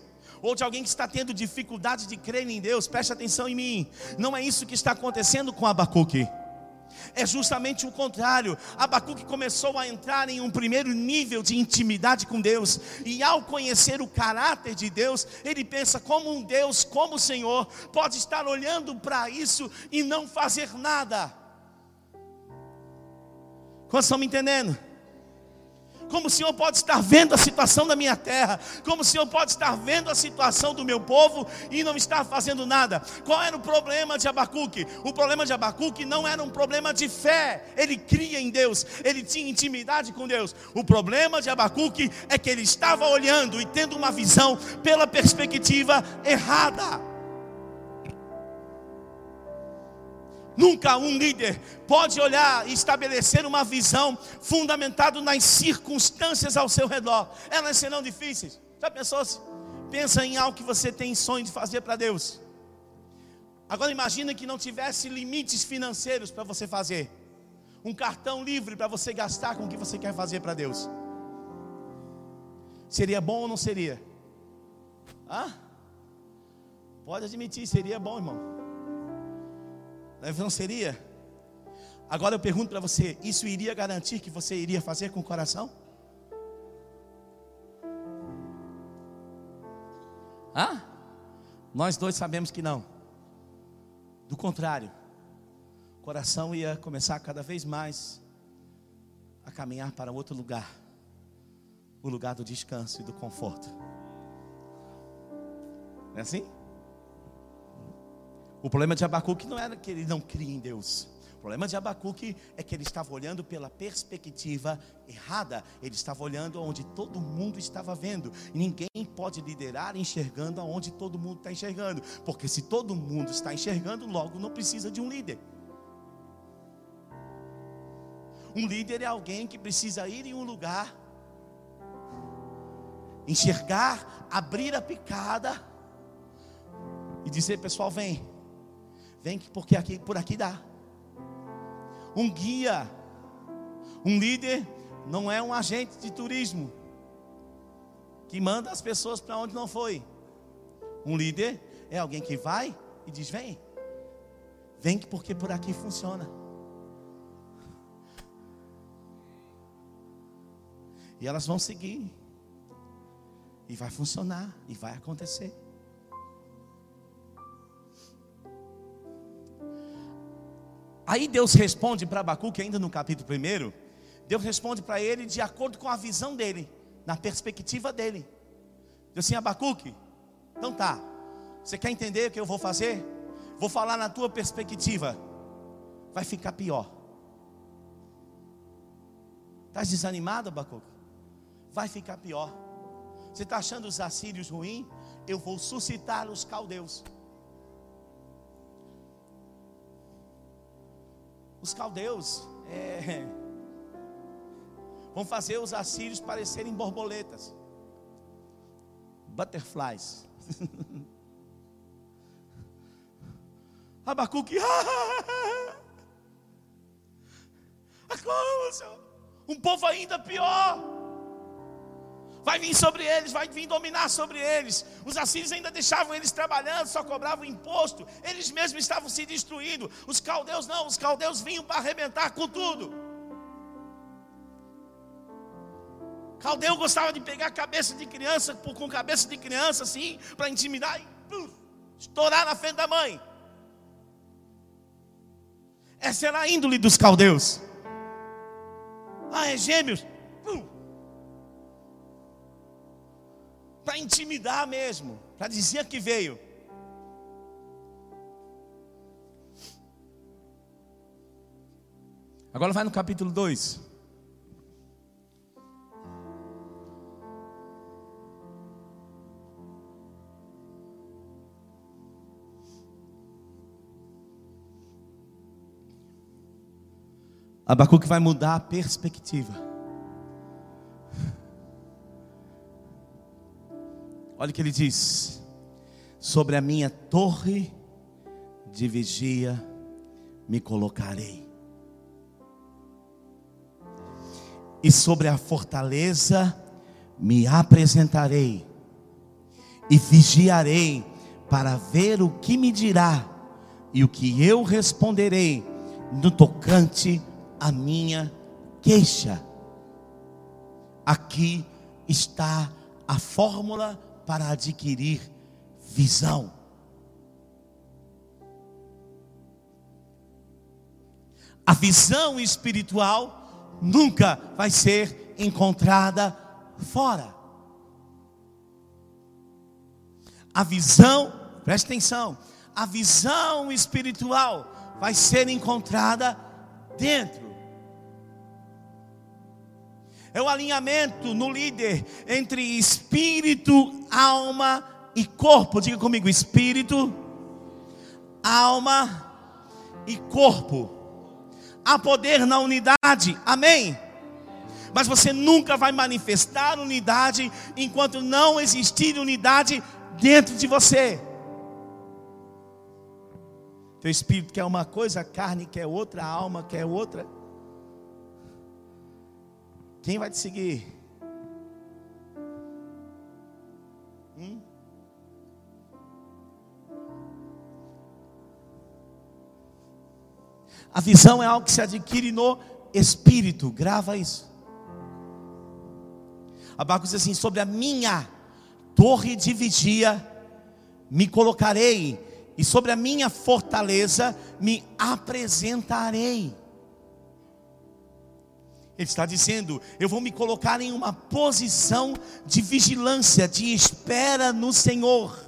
ou de alguém que está tendo dificuldade de crer em Deus. Preste atenção em mim, não é isso que está acontecendo com Abacuque. É justamente o contrário. Abacuque começou a entrar em um primeiro nível de intimidade com Deus, e ao conhecer o caráter de Deus, ele pensa como um Deus, como o Senhor, pode estar olhando para isso e não fazer nada. Quantos estão me entendendo? Como o Senhor pode estar vendo a situação da minha terra? Como o Senhor pode estar vendo a situação do meu povo e não estar fazendo nada? Qual era o problema de Abacuque? O problema de Abacuque não era um problema de fé, ele cria em Deus, ele tinha intimidade com Deus. O problema de Abacuque é que ele estava olhando e tendo uma visão pela perspectiva errada. Nunca um líder pode olhar e estabelecer uma visão fundamentada nas circunstâncias ao seu redor. Elas serão difíceis. Já pensou? -se? Pensa em algo que você tem sonho de fazer para Deus. Agora imagina que não tivesse limites financeiros para você fazer. Um cartão livre para você gastar com o que você quer fazer para Deus. Seria bom ou não seria? Ah? Pode admitir, seria bom, irmão. Não seria? Agora eu pergunto para você: isso iria garantir que você iria fazer com o coração? Hã? Nós dois sabemos que não. Do contrário, o coração ia começar cada vez mais a caminhar para outro lugar o lugar do descanso e do conforto. Não é assim? O problema de Abacuque não era que ele não cria em Deus. O problema de Abacuque é que ele estava olhando pela perspectiva errada. Ele estava olhando onde todo mundo estava vendo. E ninguém pode liderar enxergando aonde todo mundo está enxergando. Porque se todo mundo está enxergando, logo não precisa de um líder. Um líder é alguém que precisa ir em um lugar, enxergar, abrir a picada e dizer: pessoal, vem. Vem porque aqui, por aqui dá. Um guia, um líder, não é um agente de turismo que manda as pessoas para onde não foi. Um líder é alguém que vai e diz: vem, vem porque por aqui funciona. E elas vão seguir. E vai funcionar. E vai acontecer. Aí Deus responde para Abacuque, ainda no capítulo 1, Deus responde para ele de acordo com a visão dele, na perspectiva dele. Diz assim, Abacuque, então tá, você quer entender o que eu vou fazer? Vou falar na tua perspectiva, vai ficar pior. Está desanimado, Abacuque? Vai ficar pior. Você está achando os assírios ruins? Eu vou suscitar os caldeus. Os caldeus é, vão fazer os assírios parecerem borboletas, butterflies. Abacuque, um povo ainda pior vai vir sobre eles, vai vir dominar sobre eles. Os assírios ainda deixavam eles trabalhando, só cobravam imposto, eles mesmos estavam se destruindo. Os caldeus não, os caldeus vinham para arrebentar com tudo. Caldeu gostava de pegar cabeça de criança, com cabeça de criança assim, para intimidar e puf, estourar na frente da mãe. Essa era a índole dos caldeus. Ah, é gêmeos. Para intimidar mesmo, para dizer que veio. Agora vai no capítulo 2. Abacuque vai mudar a perspectiva. Olha o que ele diz: Sobre a minha torre de vigia me colocarei, e sobre a fortaleza me apresentarei, e vigiarei para ver o que me dirá e o que eu responderei no tocante à minha queixa. Aqui está a fórmula para adquirir visão. A visão espiritual nunca vai ser encontrada fora. A visão, preste atenção, a visão espiritual vai ser encontrada dentro. É o alinhamento no líder entre espírito, alma e corpo. Diga comigo: espírito, alma e corpo. Há poder na unidade, amém? Mas você nunca vai manifestar unidade enquanto não existir unidade dentro de você. Teu espírito quer uma coisa, a carne quer outra, a alma quer outra. Quem vai te seguir? Hum? A visão é algo que se adquire no espírito, grava isso. Abaco diz assim: sobre a minha torre de vigia me colocarei, e sobre a minha fortaleza me apresentarei. Ele está dizendo: eu vou me colocar em uma posição de vigilância, de espera no Senhor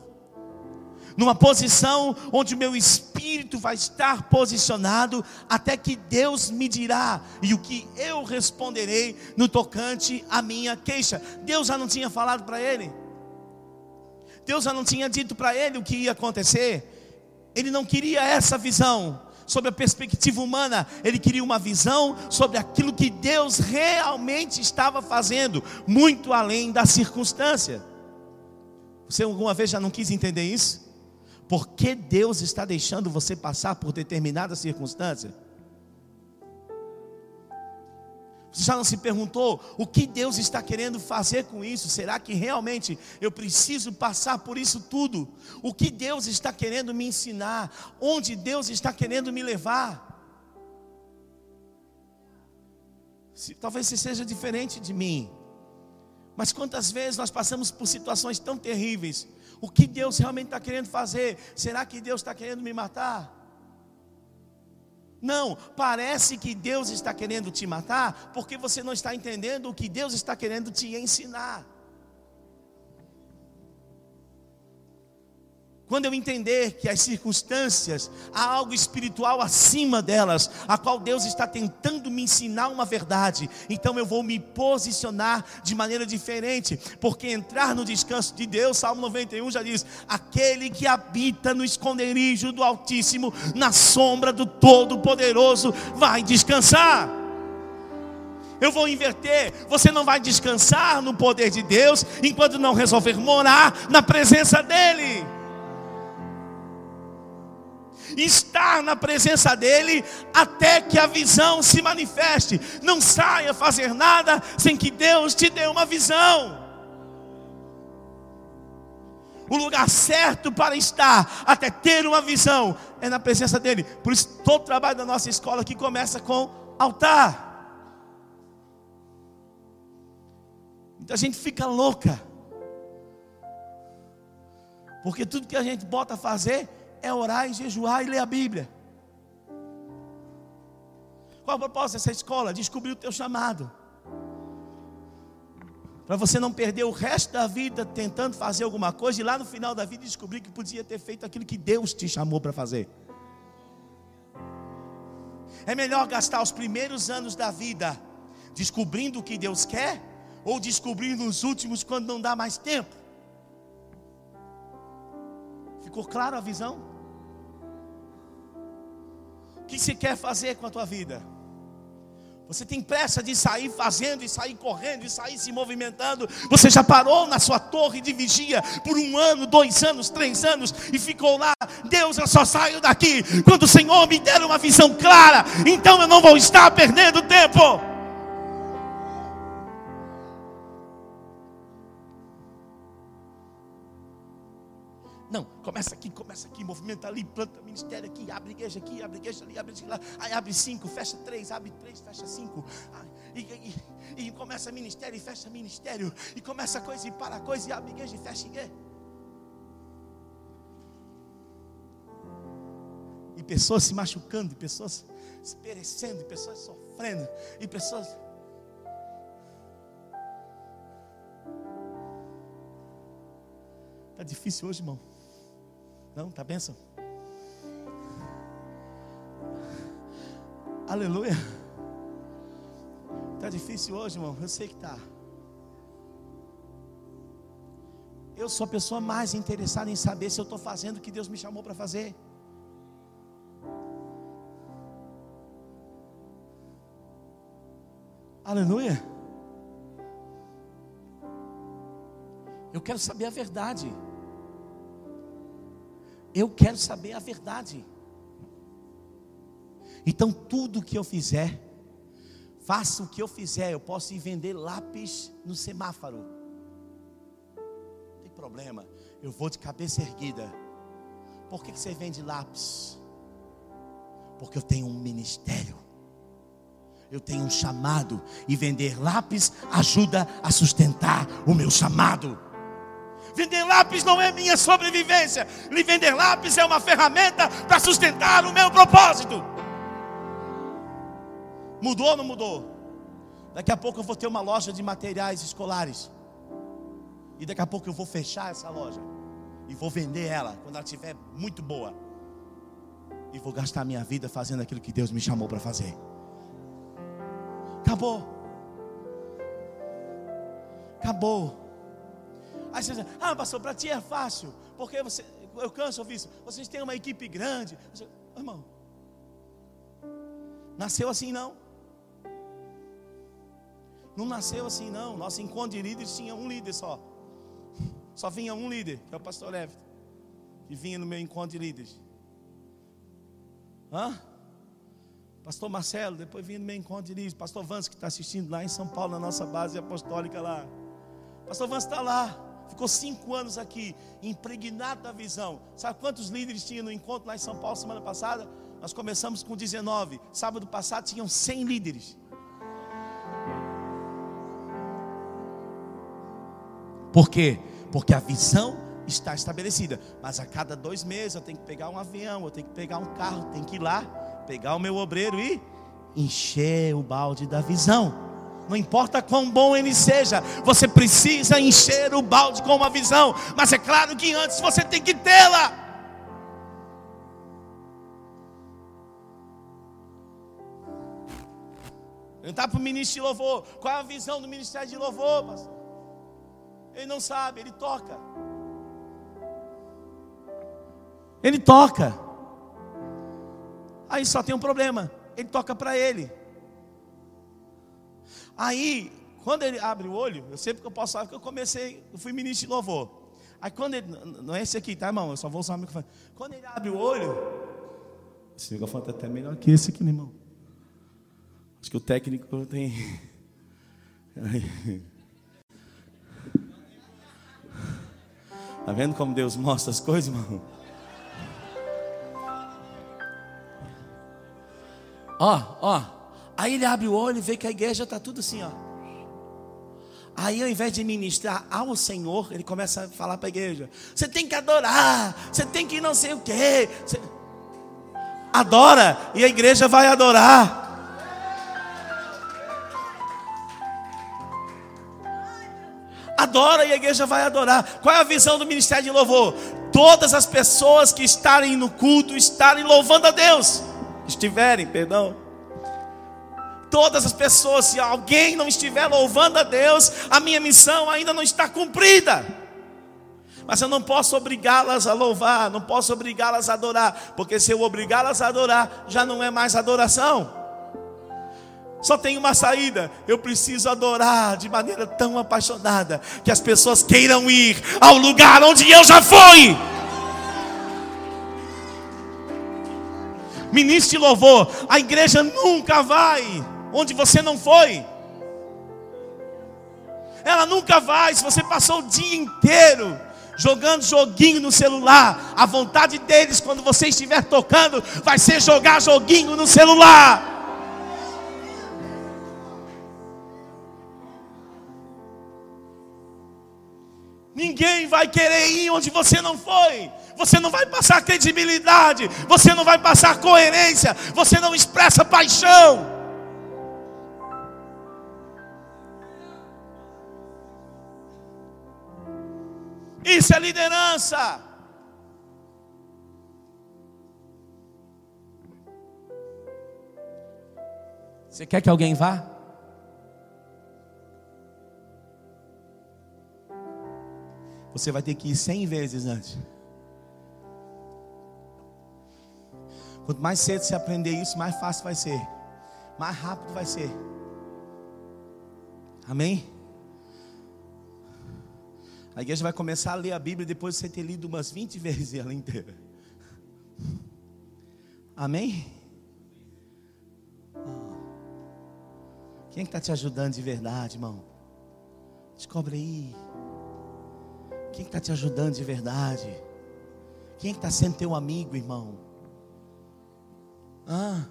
numa posição onde o meu espírito vai estar posicionado até que Deus me dirá e o que eu responderei no tocante à minha queixa. Deus já não tinha falado para ele. Deus já não tinha dito para ele o que ia acontecer. Ele não queria essa visão sobre a perspectiva humana, ele queria uma visão sobre aquilo que Deus realmente estava fazendo, muito além da circunstância. Você alguma vez já não quis entender isso? Por que Deus está deixando você passar por determinada circunstância? Não se perguntou o que Deus está querendo fazer com isso? Será que realmente eu preciso passar por isso tudo? O que Deus está querendo me ensinar? Onde Deus está querendo me levar? Se, talvez você seja diferente de mim, mas quantas vezes nós passamos por situações tão terríveis o que Deus realmente está querendo fazer? Será que Deus está querendo me matar? Não, parece que Deus está querendo te matar, porque você não está entendendo o que Deus está querendo te ensinar. Quando eu entender que as circunstâncias, há algo espiritual acima delas, a qual Deus está tentando me ensinar uma verdade, então eu vou me posicionar de maneira diferente, porque entrar no descanso de Deus, Salmo 91 já diz: aquele que habita no esconderijo do Altíssimo, na sombra do Todo-Poderoso, vai descansar. Eu vou inverter. Você não vai descansar no poder de Deus enquanto não resolver morar na presença dEle estar na presença dEle até que a visão se manifeste. Não saia fazer nada sem que Deus te dê uma visão. O lugar certo para estar, até ter uma visão, é na presença dEle. Por isso, todo o trabalho da nossa escola aqui começa com altar. Muita gente fica louca. Porque tudo que a gente bota a fazer é orar e jejuar e ler a Bíblia. Qual a proposta dessa escola? Descobrir o teu chamado. Para você não perder o resto da vida tentando fazer alguma coisa e lá no final da vida descobrir que podia ter feito aquilo que Deus te chamou para fazer. É melhor gastar os primeiros anos da vida descobrindo o que Deus quer ou descobrindo os últimos quando não dá mais tempo? Ficou claro a visão? Que você quer fazer com a tua vida? Você tem pressa de sair fazendo e sair correndo e sair se movimentando. Você já parou na sua torre de vigia por um ano, dois anos, três anos e ficou lá. Deus, eu só saio daqui quando o Senhor me der uma visão clara. Então eu não vou estar perdendo tempo. Não, começa aqui, começa aqui, movimenta ali, planta ministério aqui, abre igreja aqui, abre igreja ali, abre igreja lá. Aí abre cinco, fecha três, abre três, fecha cinco. E, e, e começa ministério e fecha ministério. E começa coisa e para coisa, e abre igreja e fecha igreja. E pessoas se machucando, e pessoas se perecendo, e pessoas sofrendo, e pessoas. Está difícil hoje, irmão. Não, tá benção? Aleluia. Tá difícil hoje, irmão? Eu sei que tá. Eu sou a pessoa mais interessada em saber se eu estou fazendo o que Deus me chamou para fazer. Aleluia. Eu quero saber a verdade. Eu quero saber a verdade. Então, tudo que eu fizer, faça o que eu fizer, eu posso ir vender lápis no semáforo. Não tem problema, eu vou de cabeça erguida. Por que, que você vende lápis? Porque eu tenho um ministério eu tenho um chamado e vender lápis ajuda a sustentar o meu chamado. Vender lápis não é minha sobrevivência, vender lápis é uma ferramenta para sustentar o meu propósito. Mudou ou não mudou? Daqui a pouco eu vou ter uma loja de materiais escolares. E daqui a pouco eu vou fechar essa loja. E vou vender ela quando ela estiver muito boa. E vou gastar minha vida fazendo aquilo que Deus me chamou para fazer. Acabou. Acabou. Aí você diz, ah, pastor, para ti é fácil, porque você, eu canso ouvir isso. Vocês têm uma equipe grande. Você, irmão, nasceu assim não. Não nasceu assim não. Nosso encontro de líderes tinha um líder só. Só vinha um líder, que é o pastor Everton. Que vinha no meu encontro de líderes. Hã? Pastor Marcelo, depois vinha no meu encontro de líderes. Pastor Vance, que está assistindo lá em São Paulo, na nossa base apostólica lá. Pastor Vance está lá. Ficou cinco anos aqui, impregnado da visão. Sabe quantos líderes tinha no encontro lá em São Paulo semana passada? Nós começamos com 19. Sábado passado tinham 100 líderes. Por quê? Porque a visão está estabelecida. Mas a cada dois meses eu tenho que pegar um avião, eu tenho que pegar um carro, tenho que ir lá pegar o meu obreiro e encher o balde da visão. Não importa quão bom ele seja, você precisa encher o balde com uma visão. Mas é claro que antes você tem que tê-la. Perguntar para o ministro de louvor, qual é a visão do ministério de louvor, pastor? Ele não sabe, ele toca. Ele toca. Aí só tem um problema, ele toca para ele. Aí, quando ele abre o olho, eu sempre que eu posso falar que eu comecei, eu fui ministro de louvor. Aí quando ele, não é esse aqui, tá irmão? Eu só vou usar o microfone. Quando ele abre o olho, esse microfone está até melhor que esse aqui, né, irmão? Acho que o técnico tem. Tá vendo como Deus mostra as coisas, irmão? Ó, ó. Aí ele abre o olho e vê que a igreja está tudo assim, ó. Aí, ao invés de ministrar ao Senhor, ele começa a falar para a igreja: você tem que adorar, você tem que não sei o quê. Adora, e a igreja vai adorar. Adora e a igreja vai adorar. Qual é a visão do ministério de louvor? Todas as pessoas que estarem no culto estarem louvando a Deus estiverem, perdão. Todas as pessoas, se alguém não estiver louvando a Deus, a minha missão ainda não está cumprida. Mas eu não posso obrigá-las a louvar, não posso obrigá-las a adorar, porque se eu obrigá-las a adorar, já não é mais adoração. Só tem uma saída. Eu preciso adorar de maneira tão apaixonada que as pessoas queiram ir ao lugar onde eu já fui. ministro de louvor, a igreja nunca vai onde você não foi. Ela nunca vai se você passou o dia inteiro jogando joguinho no celular. A vontade deles, quando você estiver tocando, vai ser jogar joguinho no celular. Ninguém vai querer ir onde você não foi você não vai passar credibilidade, você não vai passar coerência, você não expressa paixão. Isso é liderança. Você quer que alguém vá? Você vai ter que ir cem vezes antes. Quanto mais cedo você aprender isso, mais fácil vai ser. Mais rápido vai ser. Amém? A igreja vai começar a ler a Bíblia depois de você ter lido umas 20 vezes ela inteira. Amém? Quem está te ajudando de verdade, irmão? Descobre aí. Quem está te ajudando de verdade? Quem está sendo teu amigo, irmão? Ah,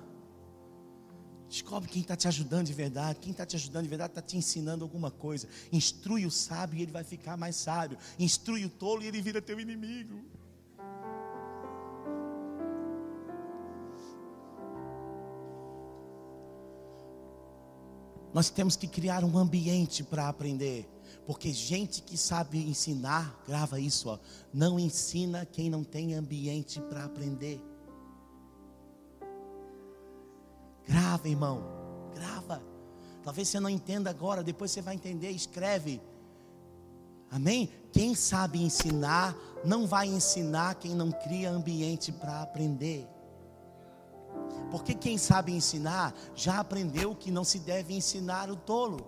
descobre quem está te ajudando de verdade. Quem está te ajudando de verdade está te ensinando alguma coisa. Instrui o sábio e ele vai ficar mais sábio. Instrui o tolo e ele vira teu inimigo. Nós temos que criar um ambiente para aprender. Porque gente que sabe ensinar, grava isso, ó, não ensina quem não tem ambiente para aprender. Grava, irmão, grava. Talvez você não entenda agora, depois você vai entender, escreve. Amém? Quem sabe ensinar, não vai ensinar quem não cria ambiente para aprender. Porque quem sabe ensinar já aprendeu que não se deve ensinar o tolo.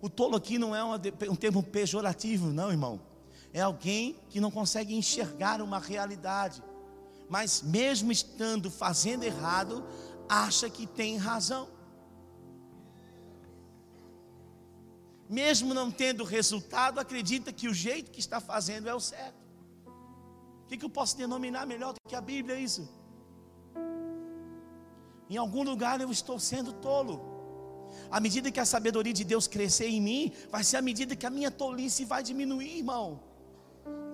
O tolo aqui não é um termo pejorativo, não, irmão. É alguém que não consegue enxergar uma realidade, mas mesmo estando fazendo errado, acha que tem razão. Mesmo não tendo resultado, acredita que o jeito que está fazendo é o certo. O que, eu posso denominar melhor do que a Bíblia isso? Em algum lugar eu estou sendo tolo. À medida que a sabedoria de Deus crescer em mim, vai ser à medida que a minha tolice vai diminuir, irmão.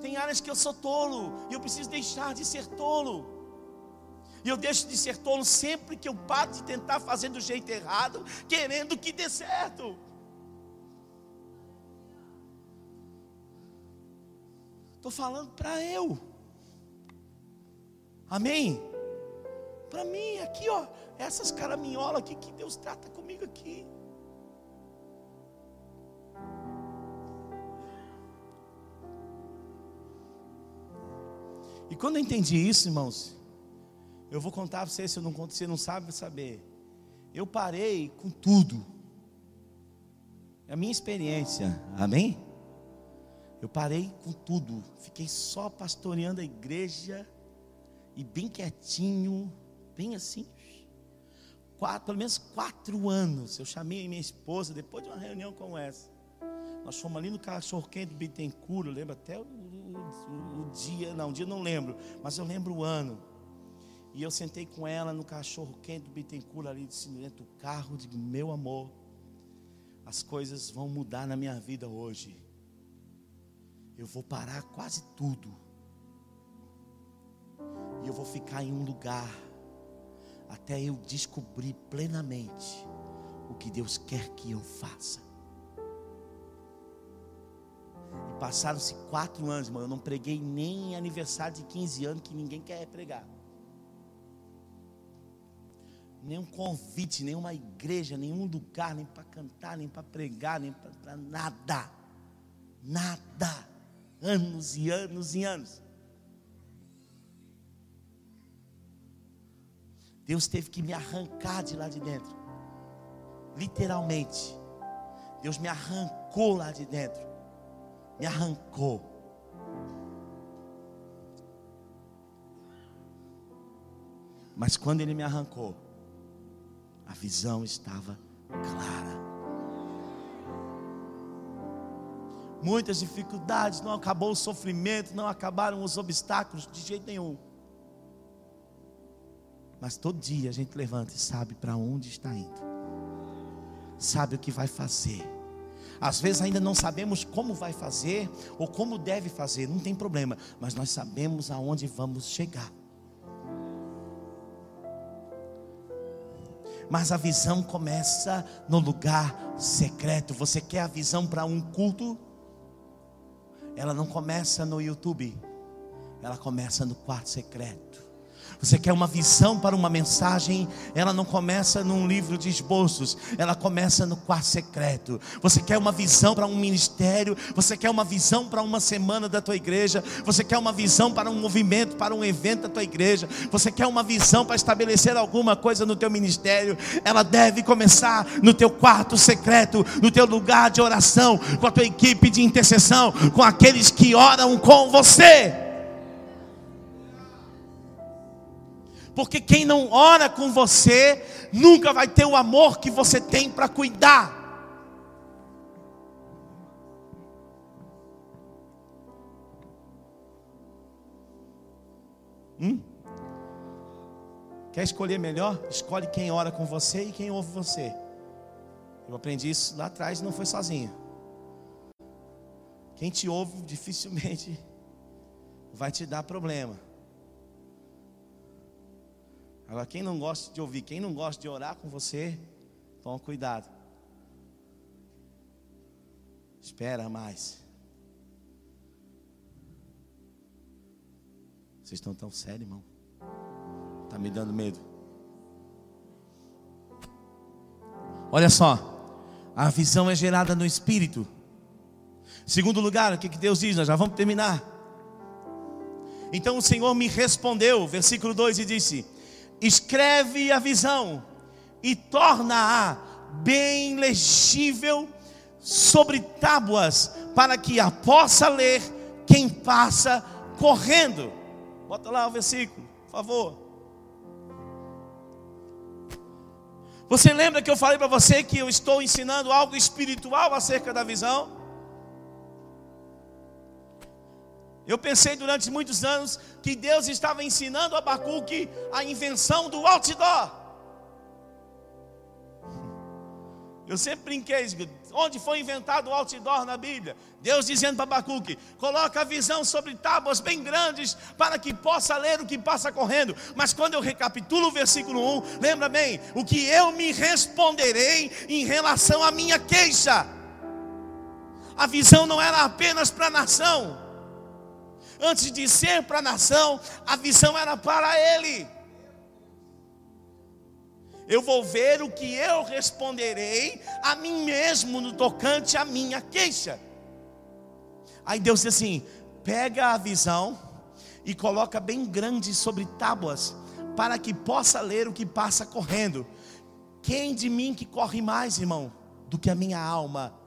Tem áreas que eu sou tolo e eu preciso deixar de ser tolo. E eu deixo de ser tolo sempre que eu paro de tentar fazer do jeito errado, querendo que dê certo. Estou falando para eu. Amém? Para mim, aqui, ó, essas caraminholas aqui que Deus trata comigo aqui. E quando eu entendi isso, irmãos, eu vou contar para você, se eu não conto, você não sabe saber. Eu parei com tudo. É a minha experiência, amém? Eu parei com tudo, fiquei só pastoreando a igreja e bem quietinho, bem assim. Quatro, pelo menos quatro anos. Eu chamei minha esposa depois de uma reunião como essa. Nós fomos ali no cachorro quente do Bittencourt, eu lembro até o, o, dia, não, o dia não lembro, mas eu lembro o ano. E eu sentei com ela no cachorro quente do Bittencourt, ali dentro do carro, de meu amor, as coisas vão mudar na minha vida hoje. Eu vou parar quase tudo e eu vou ficar em um lugar até eu descobrir plenamente o que Deus quer que eu faça. E passaram-se quatro anos, irmão. Eu não preguei nem aniversário de 15 anos que ninguém quer pregar. Nenhum convite, nenhuma igreja, nenhum lugar, nem para cantar, nem para pregar, nem para nada. Nada. Anos e anos e anos. Deus teve que me arrancar de lá de dentro. Literalmente. Deus me arrancou lá de dentro. Me arrancou. Mas quando ele me arrancou, a visão estava clara. Muitas dificuldades, não acabou o sofrimento, não acabaram os obstáculos de jeito nenhum. Mas todo dia a gente levanta e sabe para onde está indo, sabe o que vai fazer. Às vezes ainda não sabemos como vai fazer ou como deve fazer, não tem problema, mas nós sabemos aonde vamos chegar. Mas a visão começa no lugar secreto. Você quer a visão para um culto? Ela não começa no YouTube, ela começa no quarto secreto. Você quer uma visão para uma mensagem? Ela não começa num livro de esboços, ela começa no quarto secreto. Você quer uma visão para um ministério? Você quer uma visão para uma semana da tua igreja? Você quer uma visão para um movimento, para um evento da tua igreja? Você quer uma visão para estabelecer alguma coisa no teu ministério? Ela deve começar no teu quarto secreto, no teu lugar de oração, com a tua equipe de intercessão, com aqueles que oram com você. Porque quem não ora com você nunca vai ter o amor que você tem para cuidar. Hum? Quer escolher melhor? Escolhe quem ora com você e quem ouve você. Eu aprendi isso lá atrás e não foi sozinho. Quem te ouve dificilmente vai te dar problema. Agora, quem não gosta de ouvir, quem não gosta de orar com você, toma cuidado. Espera mais. Vocês estão tão sérios, irmão? Está me dando medo. Olha só, a visão é gerada no espírito. Segundo lugar, o que Deus diz? Nós já vamos terminar. Então o Senhor me respondeu, versículo 2, e disse: escreve a visão e torna-a bem legível sobre tábuas, para que a possa ler quem passa correndo. Bota lá o versículo, por favor. Você lembra que eu falei para você que eu estou ensinando algo espiritual acerca da visão? Eu pensei durante muitos anos que Deus estava ensinando a Abacuque a invenção do outdoor. Eu sempre brinquei, onde foi inventado o outdoor na Bíblia? Deus dizendo para Abacuque: coloca a visão sobre tábuas bem grandes, para que possa ler o que passa correndo. Mas quando eu recapitulo o versículo 1, lembra bem, o que eu me responderei em relação à minha queixa. A visão não era apenas para a nação, antes de ser para a nação, a visão era para ele. Eu vou ver o que eu responderei a mim mesmo no tocante à minha queixa. Aí Deus diz assim: pega a visão e coloca bem grande sobre tábuas, para que possa ler o que passa correndo. Quem de mim que corre mais, irmão, do que a minha alma?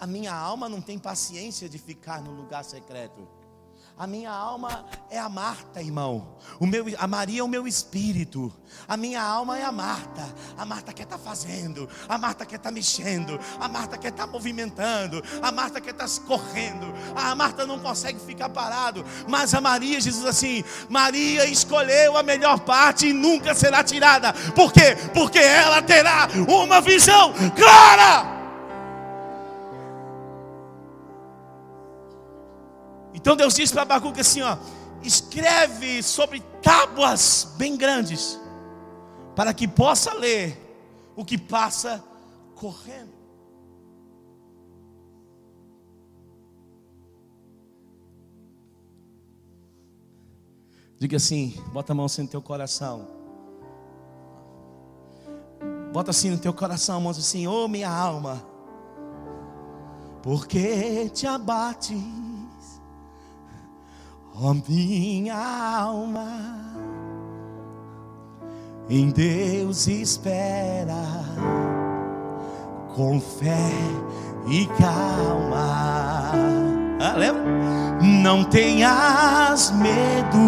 A minha alma não tem paciência de ficar no lugar secreto. A minha alma é a Marta, irmão. O meu, a Maria é o meu espírito. A minha alma é a Marta. A Marta quer estar tá fazendo. A Marta quer estar tá mexendo. A Marta quer estar tá movimentando. A Marta quer estar tá correndo. A Marta não consegue ficar parado. Mas a Maria Jesus assim: Maria escolheu a melhor parte e nunca será tirada. Por quê? Porque ela terá uma visão clara. Então Deus disse para Abacuque assim: ó, escreve sobre tábuas bem grandes, para que possa ler o que passa correndo. Diga assim, bota a mão assim no teu coração. Bota assim no teu coração, mão assim, ô oh, minha alma, porque te abate Ó oh, minha alma, em Deus espera, com fé e calma. Ah? Não tenhas medo,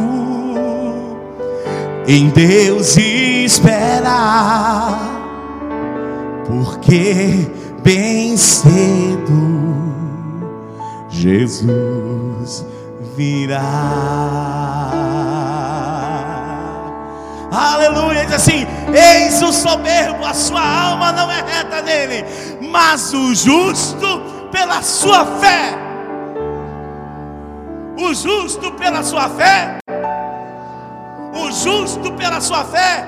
em Deus espera, porque bem cedo Jesus virá. Aleluia, diz assim: Eis o soberbo, a sua alma não é reta nele, mas o justo pela sua fé. O justo pela sua fé justo pela sua fé.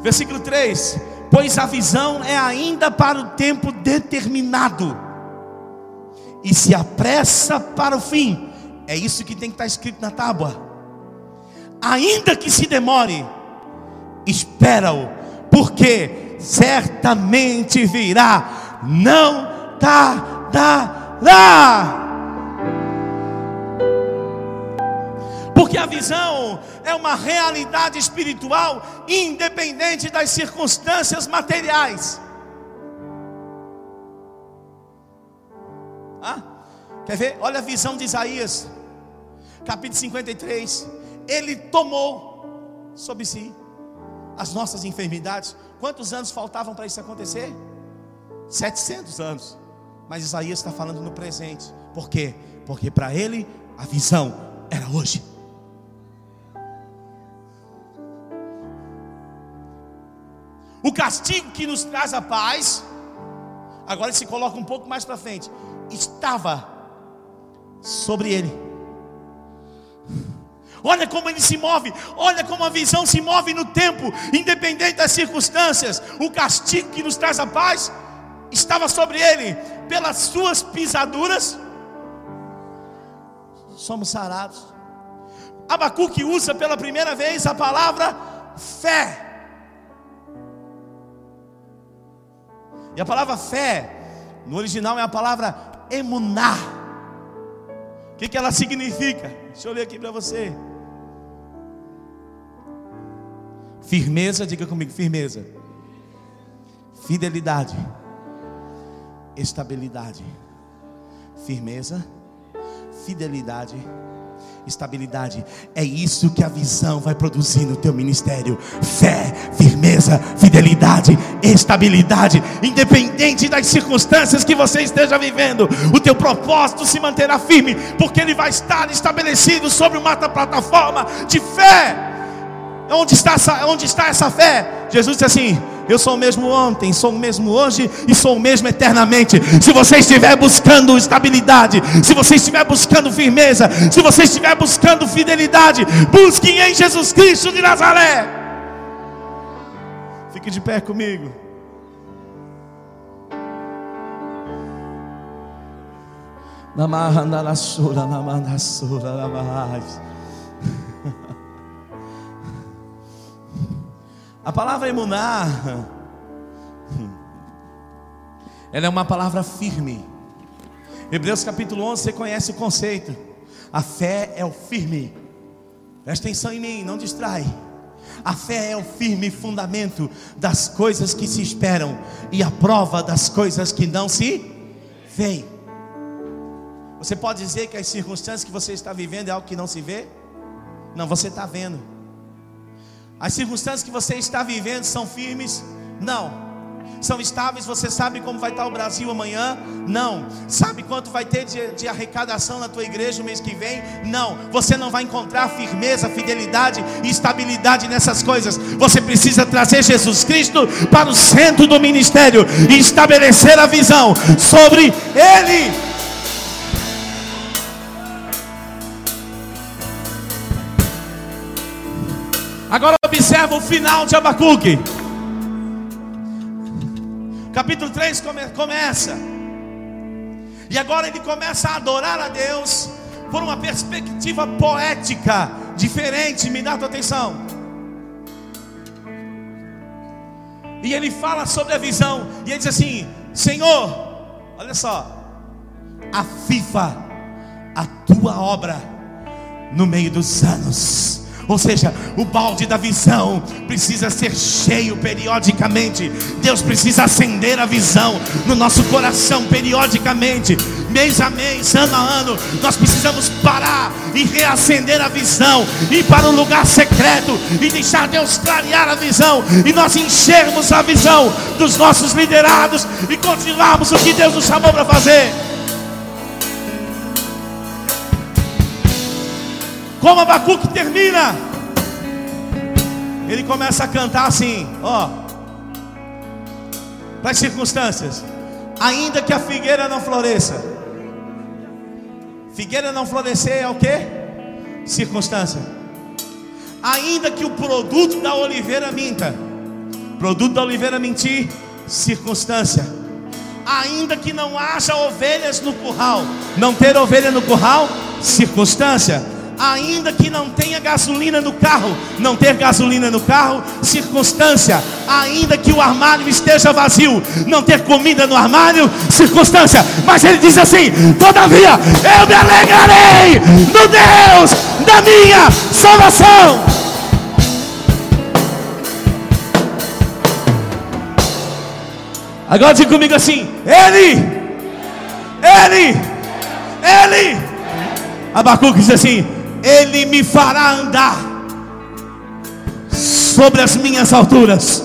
Versículo 3: Pois a visão é ainda para o tempo determinado, e se apressa para o fim. É isso que tem que estar escrito na tábua. Ainda que se demore, espera-o, porque certamente virá, não tardará. Porque a visão é uma realidade espiritual independente das circunstâncias materiais. Ah, quer ver? Olha a visão de Isaías, capítulo 53. Ele tomou sobre si as nossas enfermidades. Quantos anos faltavam para isso acontecer? 700 anos. Mas Isaías está falando no presente. Por quê? Porque para ele a visão era hoje. O castigo que nos traz a paz, agora ele se coloca um pouco mais para frente, estava sobre ele. Olha como ele se move, olha como a visão se move no tempo, independente das circunstâncias. O castigo que nos traz a paz estava sobre ele, pelas suas pisaduras, somos sarados. Abacuque usa pela primeira vez a palavra fé. E a palavra fé, no original é a palavra emunar. O que, que ela significa? Deixa eu ler aqui para você. Firmeza, diga comigo, firmeza. Fidelidade. Estabilidade. Firmeza, fidelidade estabilidade. É isso que a visão vai produzir no teu ministério: fé, firmeza, fidelidade, estabilidade, independente das circunstâncias que você esteja vivendo, o teu propósito se manterá firme, porque ele vai estar estabelecido sobre uma plataforma de fé. Onde está, essa, onde está essa fé? Jesus disse assim: Eu sou o mesmo ontem, sou o mesmo hoje e sou o mesmo eternamente. Se você estiver buscando estabilidade, se você estiver buscando firmeza, se você estiver buscando fidelidade, busque em Jesus Cristo de Nazaré. Fique de pé comigo. Namarra na sura, namarra sura, namarra. A palavra emunar, ela é uma palavra firme. Hebreus capítulo 11, você conhece o conceito. A fé é o firme. Presta atenção em mim, não distrai. A fé é o firme fundamento das coisas que se esperam e a prova das coisas que não se veem. Você pode dizer que as circunstâncias que você está vivendo é algo que não se vê? Não, você está vendo. As circunstâncias que você está vivendo são firmes? Não. São estáveis? Você sabe como vai estar o Brasil amanhã? Não. Sabe quanto vai ter de, de arrecadação na tua igreja no mês que vem? Não. Você não vai encontrar firmeza, fidelidade e estabilidade nessas coisas. Você precisa trazer Jesus Cristo para o centro do ministério e estabelecer a visão sobre Ele. Agora observa o final de Abacuque. Capítulo 3 come, começa. E agora ele começa a adorar a Deus por uma perspectiva poética diferente. Me dá tua atenção. E ele fala sobre a visão. E ele diz assim: Senhor, olha só, afifa a tua obra no meio dos anos ou seja, o balde da visão precisa ser cheio periodicamente. Deus precisa acender a visão no nosso coração periodicamente, mês a mês, ano a ano. Nós precisamos parar e reacender a visão, ir para um lugar secreto e deixar Deus clarear a visão e nós enchermos a visão dos nossos liderados e continuarmos o que Deus nos chamou para fazer. Como Abacuque termina? Ele começa a cantar assim, ó. Para as circunstâncias. Ainda que a figueira não floresça. Figueira não florescer é o que? Circunstância. Ainda que o produto da oliveira minta. Produto da oliveira mentir, circunstância. Ainda que não haja ovelhas no curral. Não ter ovelha no curral, circunstância ainda que não tenha gasolina no carro, não ter gasolina no carro, circunstância, ainda que o armário esteja vazio, não ter comida no armário, circunstância, mas ele diz assim: todavia eu me alegrarei no Deus da minha salvação. Agora diga comigo assim: Ele, Ele, Ele. Abacuque diz assim: ele me fará andar sobre as minhas alturas.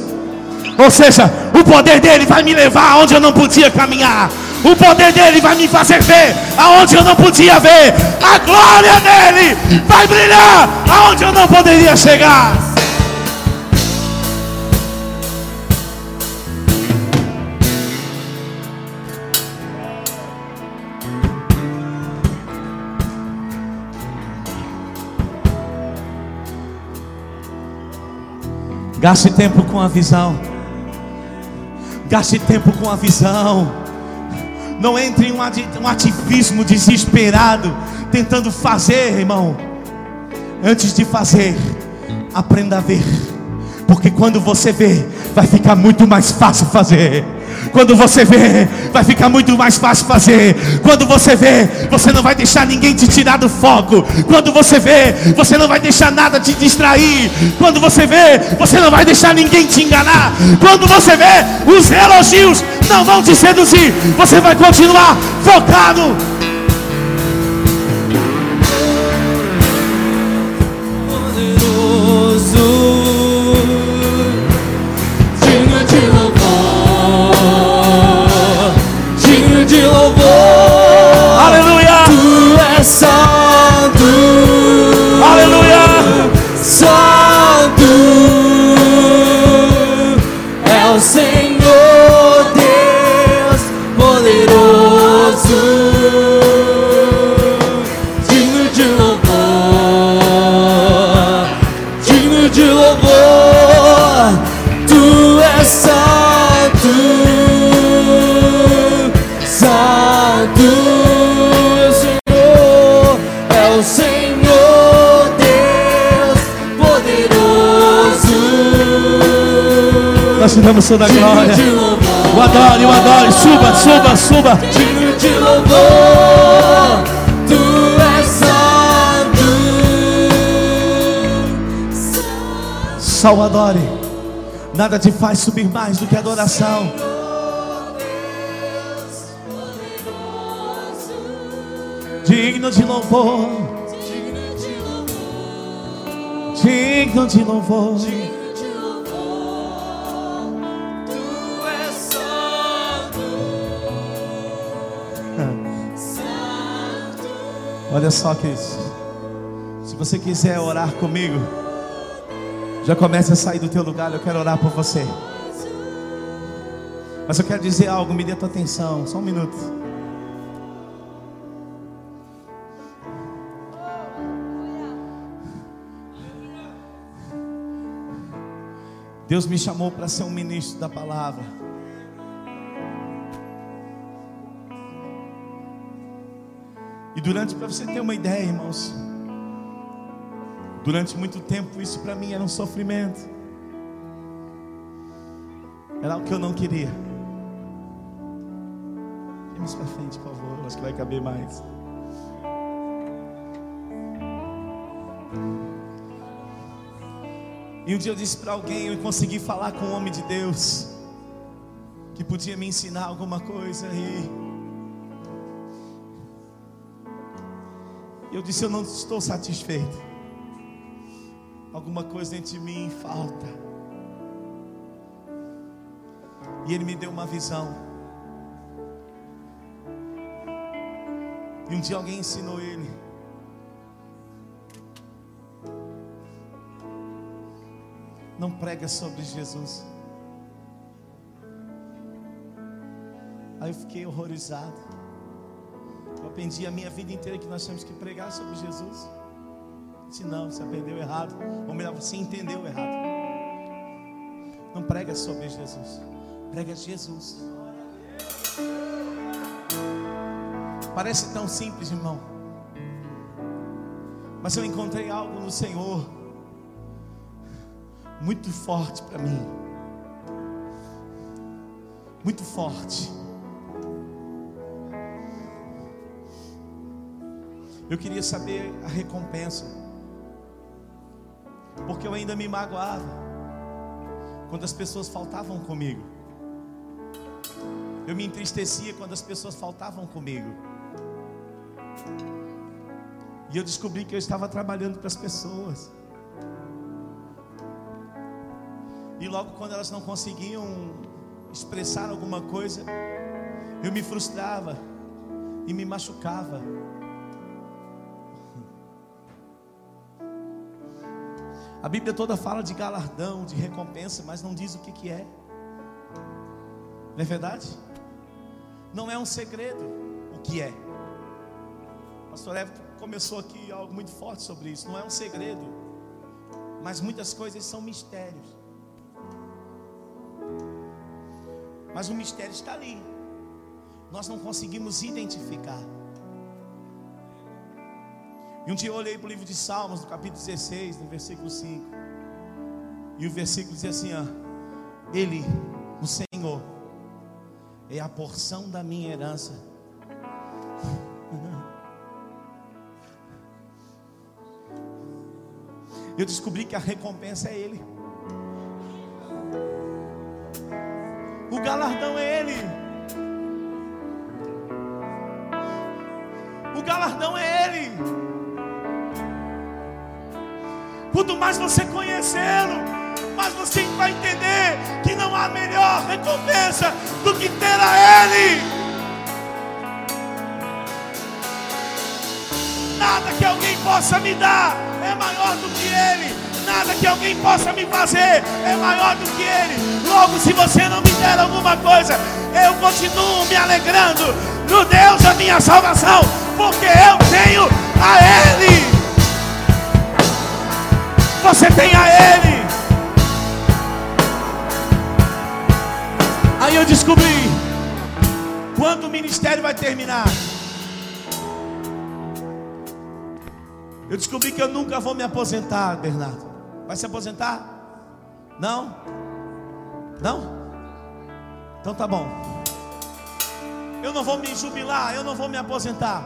Ou seja, o poder dele vai me levar aonde eu não podia caminhar. O poder dele vai me fazer ver aonde eu não podia ver. A glória dele vai brilhar aonde eu não poderia chegar. Gaste tempo com a visão. Gaste tempo com a visão. Não entre em um ativismo desesperado, tentando fazer, irmão. Antes de fazer, aprenda a ver. Porque quando você vê, vai ficar muito mais fácil fazer. Quando você vê, vai ficar muito mais fácil fazer. Quando você vê, você não vai deixar ninguém te tirar do foco. Quando você vê, você não vai deixar nada te distrair. Quando você vê, você não vai deixar ninguém te enganar. Quando você vê, os elogios não vão te seduzir. Você vai continuar focado Vamos toda a glória. O adore, o adore. Suba, suba, suba. Digno de louvor. Tu és santo. Adore. Nada te faz subir mais do que adoração. Digno de louvor. Digno de louvor. Olha só, queridos. Se você quiser orar comigo, já comece a sair do teu lugar. Eu quero orar por você. Mas eu quero dizer algo, me dê tua atenção, só um minuto. Deus me chamou para ser um ministro da palavra. E durante, para você ter uma ideia, irmãos, durante muito tempo isso para mim era um sofrimento. Era algo que eu não queria. Vamos para frente, por favor. Acho que vai caber mais. E um dia eu disse para alguém, eu consegui falar com um homem de Deus que podia me ensinar alguma coisa e Eu disse: Eu não estou satisfeito. Alguma coisa dentro de mim falta. E Ele me deu uma visão. E um dia alguém ensinou ele. Não prega sobre Jesus. Aí eu fiquei horrorizado. Aprendi a minha vida inteira que nós temos que pregar sobre Jesus. Disse, não, você aprendeu errado. Ou melhor, você entendeu errado. Não prega sobre Jesus. Prega Jesus. Parece tão simples, irmão. Mas eu encontrei algo no Senhor muito forte para mim. Muito forte. Eu queria saber a recompensa. Porque eu ainda me magoava quando as pessoas faltavam comigo. Eu me entristecia quando as pessoas faltavam comigo. E eu descobri que eu estava trabalhando para as pessoas. E logo quando elas não conseguiam expressar alguma coisa, eu me frustrava e me machucava. A Bíblia toda fala de galardão, de recompensa, mas não diz o que, que é. Não é verdade? Não é um segredo o que é. O pastor Everton começou aqui algo muito forte sobre isso. Não é um segredo, mas muitas coisas são mistérios. Mas o mistério está ali. Nós não conseguimos identificar. E um dia eu olhei para o livro de Salmos, no capítulo 16, no versículo 5. E o versículo diz assim: ó, Ele, o Senhor, é a porção da minha herança. Eu descobri que a recompensa é Ele. O galardão é Ele. Mais você conhecê-lo, mais você vai entender que não há melhor recompensa do que ter a Ele. Nada que alguém possa me dar é maior do que Ele. Nada que alguém possa me fazer é maior do que Ele. Logo, se você não me der alguma coisa, eu continuo me alegrando no Deus da minha salvação, porque eu tenho a Ele o ministério vai terminar. Eu descobri que eu nunca vou me aposentar, Bernardo. Vai se aposentar? Não? Não? Então tá bom. Eu não vou me jubilar, eu não vou me aposentar.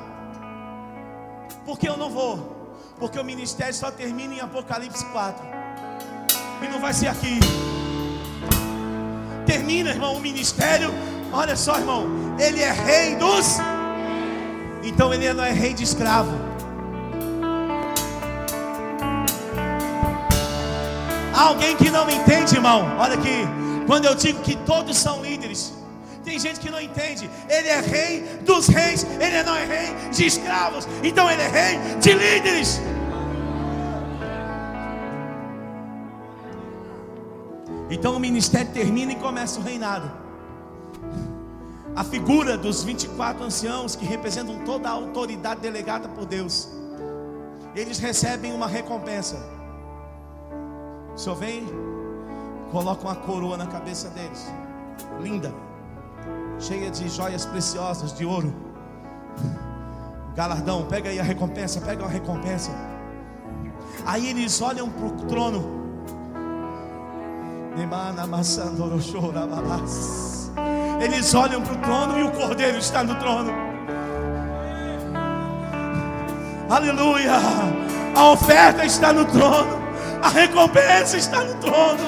Porque eu não vou. Porque o ministério só termina em Apocalipse 4. E não vai ser aqui. Termina, irmão, o ministério. Olha só, irmão. Ele é rei dos. Então ele não é rei de escravo. Alguém que não me entende, irmão. Olha aqui. Quando eu digo que todos são líderes. Tem gente que não entende. Ele é rei dos reis. Ele não é rei de escravos. Então ele é rei de líderes. Então o ministério termina e começa o reinado. A figura dos 24 anciãos que representam toda a autoridade delegada por Deus. Eles recebem uma recompensa. O Senhor vem, coloca uma coroa na cabeça deles. Linda. Cheia de joias preciosas, de ouro. Galardão, pega aí a recompensa, pega a recompensa. Aí eles olham para o trono eles olham para o trono e o cordeiro está no trono. Aleluia! A oferta está no trono, a recompensa está no trono.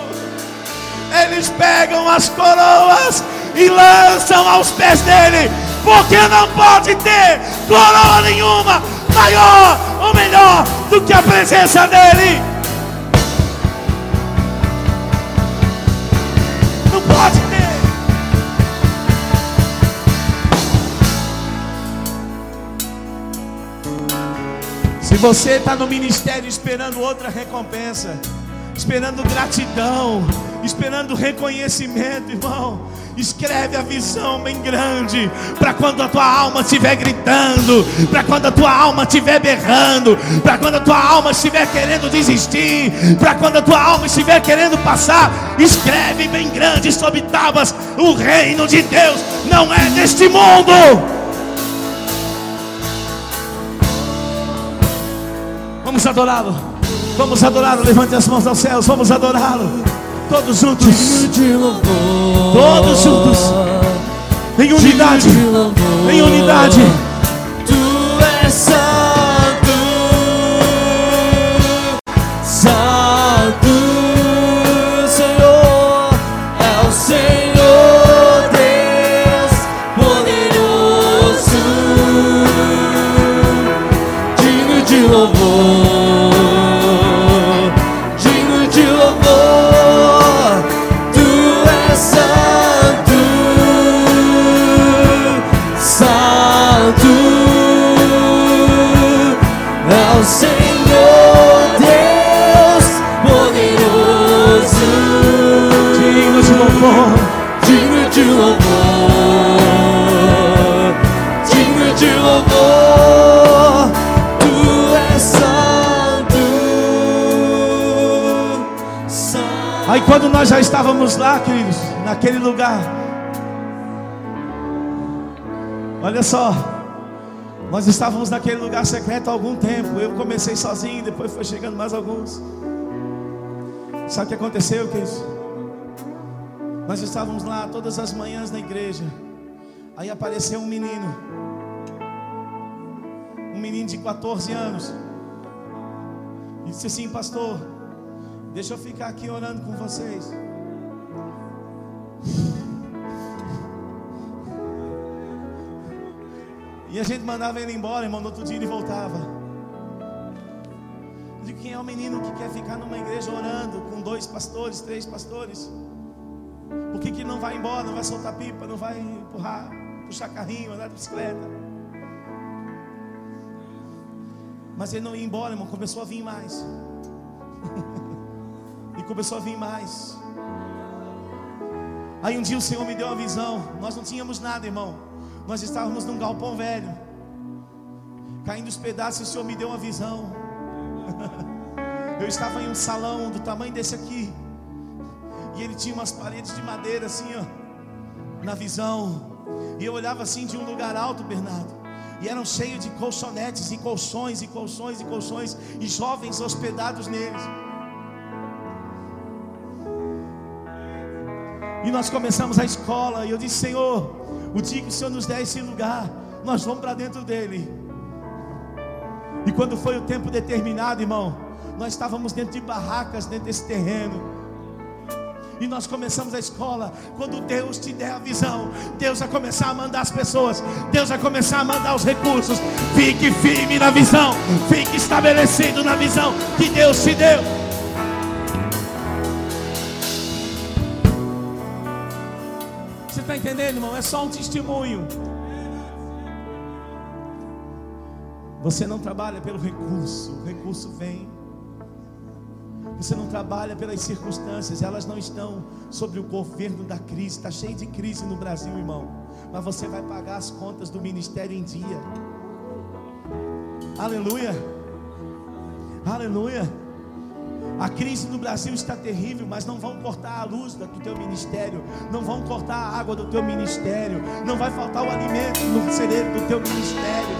Eles pegam as coroas e lançam aos pés dele, porque não pode ter coroa nenhuma maior ou melhor do que a presença dele. Você está no ministério esperando outra recompensa, esperando gratidão, esperando reconhecimento, irmão. Escreve a visão bem grande, para quando a tua alma estiver gritando, para quando a tua alma estiver berrando, para quando a tua alma estiver querendo desistir, para quando a tua alma estiver querendo passar, escreve bem grande sobre tábuas: o reino de Deus não é deste mundo. Vamos adorá-lo. Vamos adorá-lo. Levante as mãos aos céus. Vamos adorá-lo. Todos juntos. Todos juntos. Em unidade. Em unidade. Quando nós já estávamos lá, queridos, naquele lugar. Olha só. Nós estávamos naquele lugar secreto há algum tempo. Eu comecei sozinho, depois foi chegando mais alguns. Sabe o que aconteceu, queridos? Nós estávamos lá todas as manhãs na igreja. Aí apareceu um menino. Um menino de 14 anos. E disse assim, pastor, deixa eu ficar aqui orando com vocês. E a gente mandava ele embora, irmão. No outro dia ele voltava. Eu digo, quem é o menino que quer ficar numa igreja orando com dois pastores, três pastores? Por que, que não vai embora, não vai soltar pipa, não vai empurrar, puxar carrinho, andar de bicicleta? Mas ele não ia embora, irmão. Começou a vir mais. e começou a vir mais. Aí um dia o Senhor me deu uma visão. Nós não tínhamos nada, irmão. Nós estávamos num galpão velho. Caindo os pedaços, o Senhor me deu uma visão. Eu estava em um salão do tamanho desse aqui. E ele tinha umas paredes de madeira assim, ó. Na visão. E eu olhava assim de um lugar alto, Bernardo. E eram cheios de colchonetes e colchões e colchões e colchões. E jovens hospedados neles. E nós começamos a escola. E eu disse: Senhor, o dia que o Senhor nos der esse lugar, nós vamos para dentro dele. E quando foi o tempo determinado, irmão, nós estávamos dentro de barracas, dentro desse terreno. E nós começamos a escola. Quando Deus te der a visão, Deus vai começar a mandar as pessoas, Deus vai começar a mandar os recursos. Fique firme na visão, fique estabelecido na visão que Deus te deu. Entendendo, irmão? É só um testemunho. Você não trabalha pelo recurso, o recurso vem. Você não trabalha pelas circunstâncias, elas não estão sobre o governo da crise. Está cheio de crise no Brasil, irmão. Mas você vai pagar as contas do ministério em dia. Aleluia. Aleluia. A crise no Brasil está terrível, mas não vão cortar a luz do teu ministério, não vão cortar a água do teu ministério, não vai faltar o alimento no cerebro do teu ministério.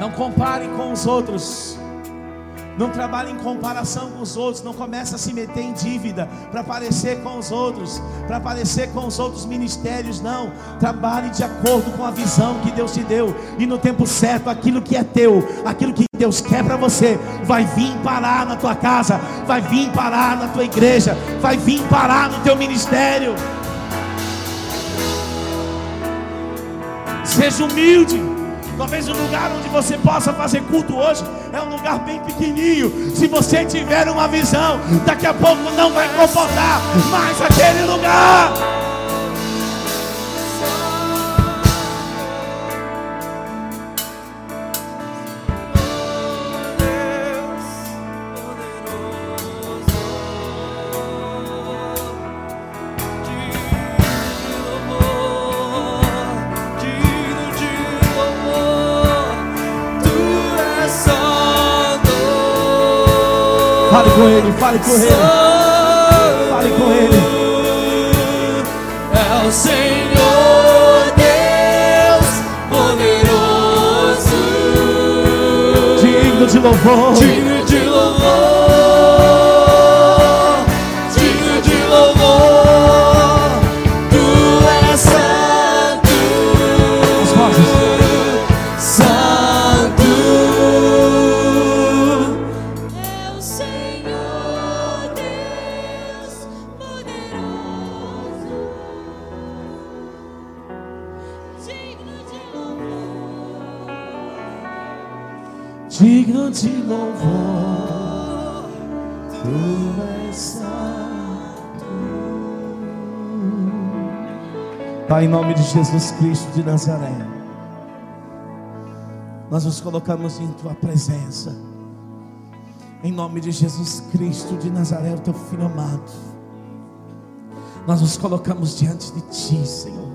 Não compare com os outros. Não trabalhe em comparação com os outros. Não comece a se meter em dívida para parecer com os outros, para parecer com os outros ministérios. Não. Trabalhe de acordo com a visão que Deus te deu. E no tempo certo, aquilo que é teu, aquilo que Deus quer para você, vai vir parar na tua casa, vai vir parar na tua igreja, vai vir parar no teu ministério. Seja humilde. Talvez o lugar onde você possa fazer culto hoje é um lugar bem pequenininho. Se você tiver uma visão, daqui a pouco não vai comportar mais aquele lugar. Fale com ele. Fale com ele. É o Senhor Deus poderoso, Digno de louvor. digno Pai, em nome de Jesus Cristo de Nazaré. Nós nos colocamos em tua presença. Em nome de Jesus Cristo de Nazaré, o teu filho amado. Nós nos colocamos diante de ti, Senhor.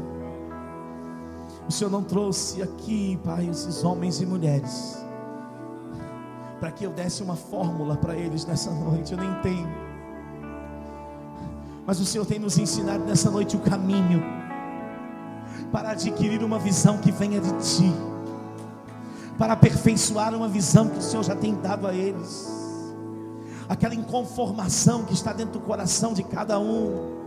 O Senhor não trouxe aqui, Pai, esses homens e mulheres para que eu desse uma fórmula para eles nessa noite. Eu nem tenho. Mas o Senhor tem nos ensinado nessa noite o caminho para adquirir uma visão que venha de Ti, para aperfeiçoar uma visão que o Senhor já tem dado a eles, aquela inconformação que está dentro do coração de cada um,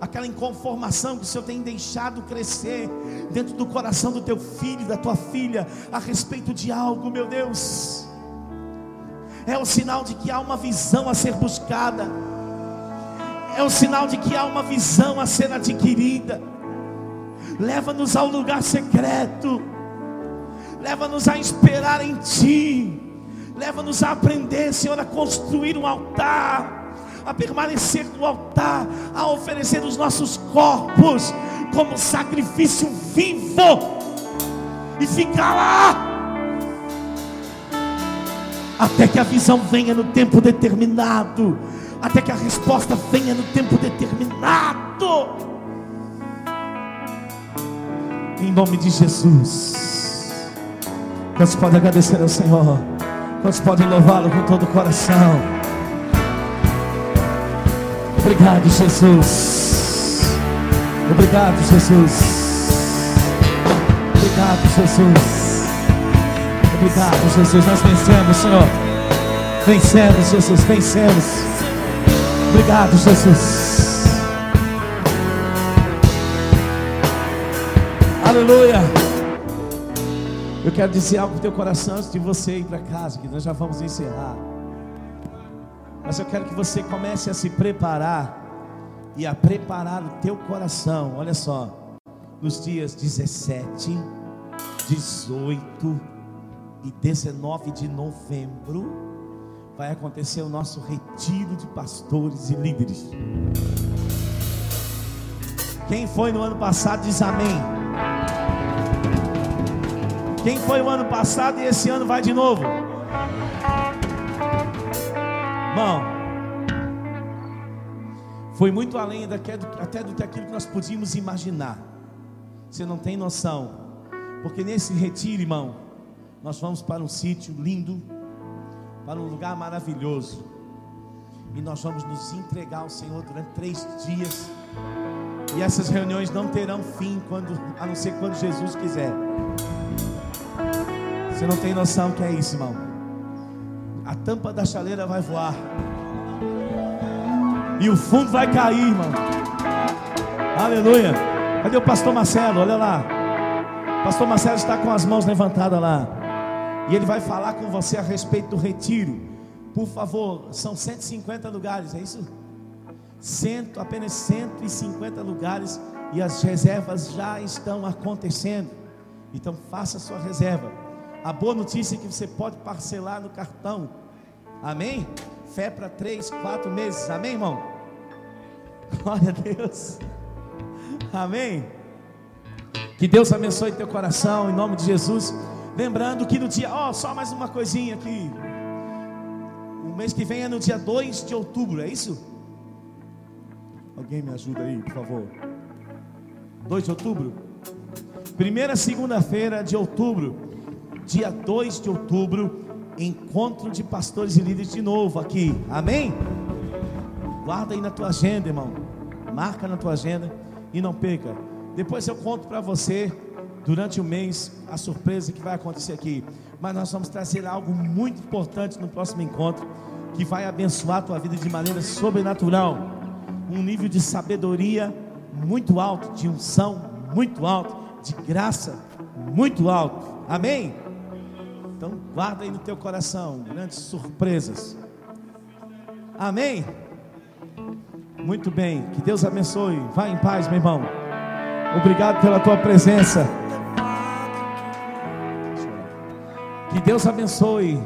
aquela inconformação que o Senhor tem deixado crescer dentro do coração do teu filho, da tua filha, a respeito de algo, meu Deus. É o sinal de que há uma visão a ser buscada, é o sinal de que há uma visão a ser adquirida. Leva-nos ao lugar secreto, leva-nos a esperar em Ti, leva-nos a aprender, Senhor, a construir um altar, a permanecer no altar, a oferecer os nossos corpos como sacrifício vivo e ficar lá. Até que a visão venha no tempo determinado, até que a resposta venha no tempo determinado. Em nome de Jesus. Quantos podem agradecer ao Senhor? Quantos podem louvá-lo com todo o coração? Obrigado, Jesus. Obrigado, Jesus. Obrigado, Jesus. Obrigado, Jesus. Nós vencemos, Senhor. Vencemos, Jesus. Vencemos. Obrigado, Jesus. Aleluia. Eu quero dizer algo no teu coração antes de você ir para casa, que nós já vamos encerrar. Mas eu quero que você comece a se preparar e a preparar o teu coração. Olha só, nos dias 17, 18 e 19 de novembro vai acontecer o nosso retiro de pastores e líderes. Quem foi no ano passado diz amém. Quem foi o ano passado e esse ano vai de novo? Irmão, foi muito além daque- até do que aquilo que nós podíamos imaginar. Você não tem noção, porque nesse retiro, irmão, nós vamos para um sítio lindo, para um lugar maravilhoso, e nós vamos nos entregar ao Senhor durante três dias. E essas reuniões não terão fim quando, a não ser quando Jesus quiser. Você não tem noção que é isso, irmão. A tampa da chaleira vai voar. E o fundo vai cair, irmão. Aleluia. Cadê o pastor Marcelo? Olha lá. O pastor Marcelo está com as mãos levantadas lá. E ele vai falar com você a respeito do retiro. Por favor, são 150 lugares, é isso? Cento, apenas 150 lugares e as reservas já estão acontecendo. Então faça sua reserva. A boa notícia é que você pode parcelar no cartão. Amém? Fé para três, quatro meses. Amém, irmão? Glória a Deus. Amém. Que Deus abençoe teu coração em nome de Jesus. Lembrando que no dia, ó, só mais uma coisinha aqui. O mês que vem é no dia 2 de outubro, é isso? Alguém me ajuda aí, por favor. 2 de outubro? Primeira segunda-feira de outubro, dia 2 de outubro, encontro de pastores e líderes de novo aqui. Amém? Guarda aí na tua agenda, irmão. Marca na tua agenda e não perca. Depois eu conto para você durante o mês a surpresa que vai acontecer aqui. Mas nós vamos trazer algo muito importante no próximo encontro que vai abençoar a tua vida de maneira sobrenatural. Um nível de sabedoria muito alto, de unção muito alto, de graça muito alto. Amém? Então guarda aí no teu coração grandes surpresas. Amém? Muito bem, que Deus abençoe. Vá em paz, meu irmão. Obrigado pela tua presença. Que Deus abençoe.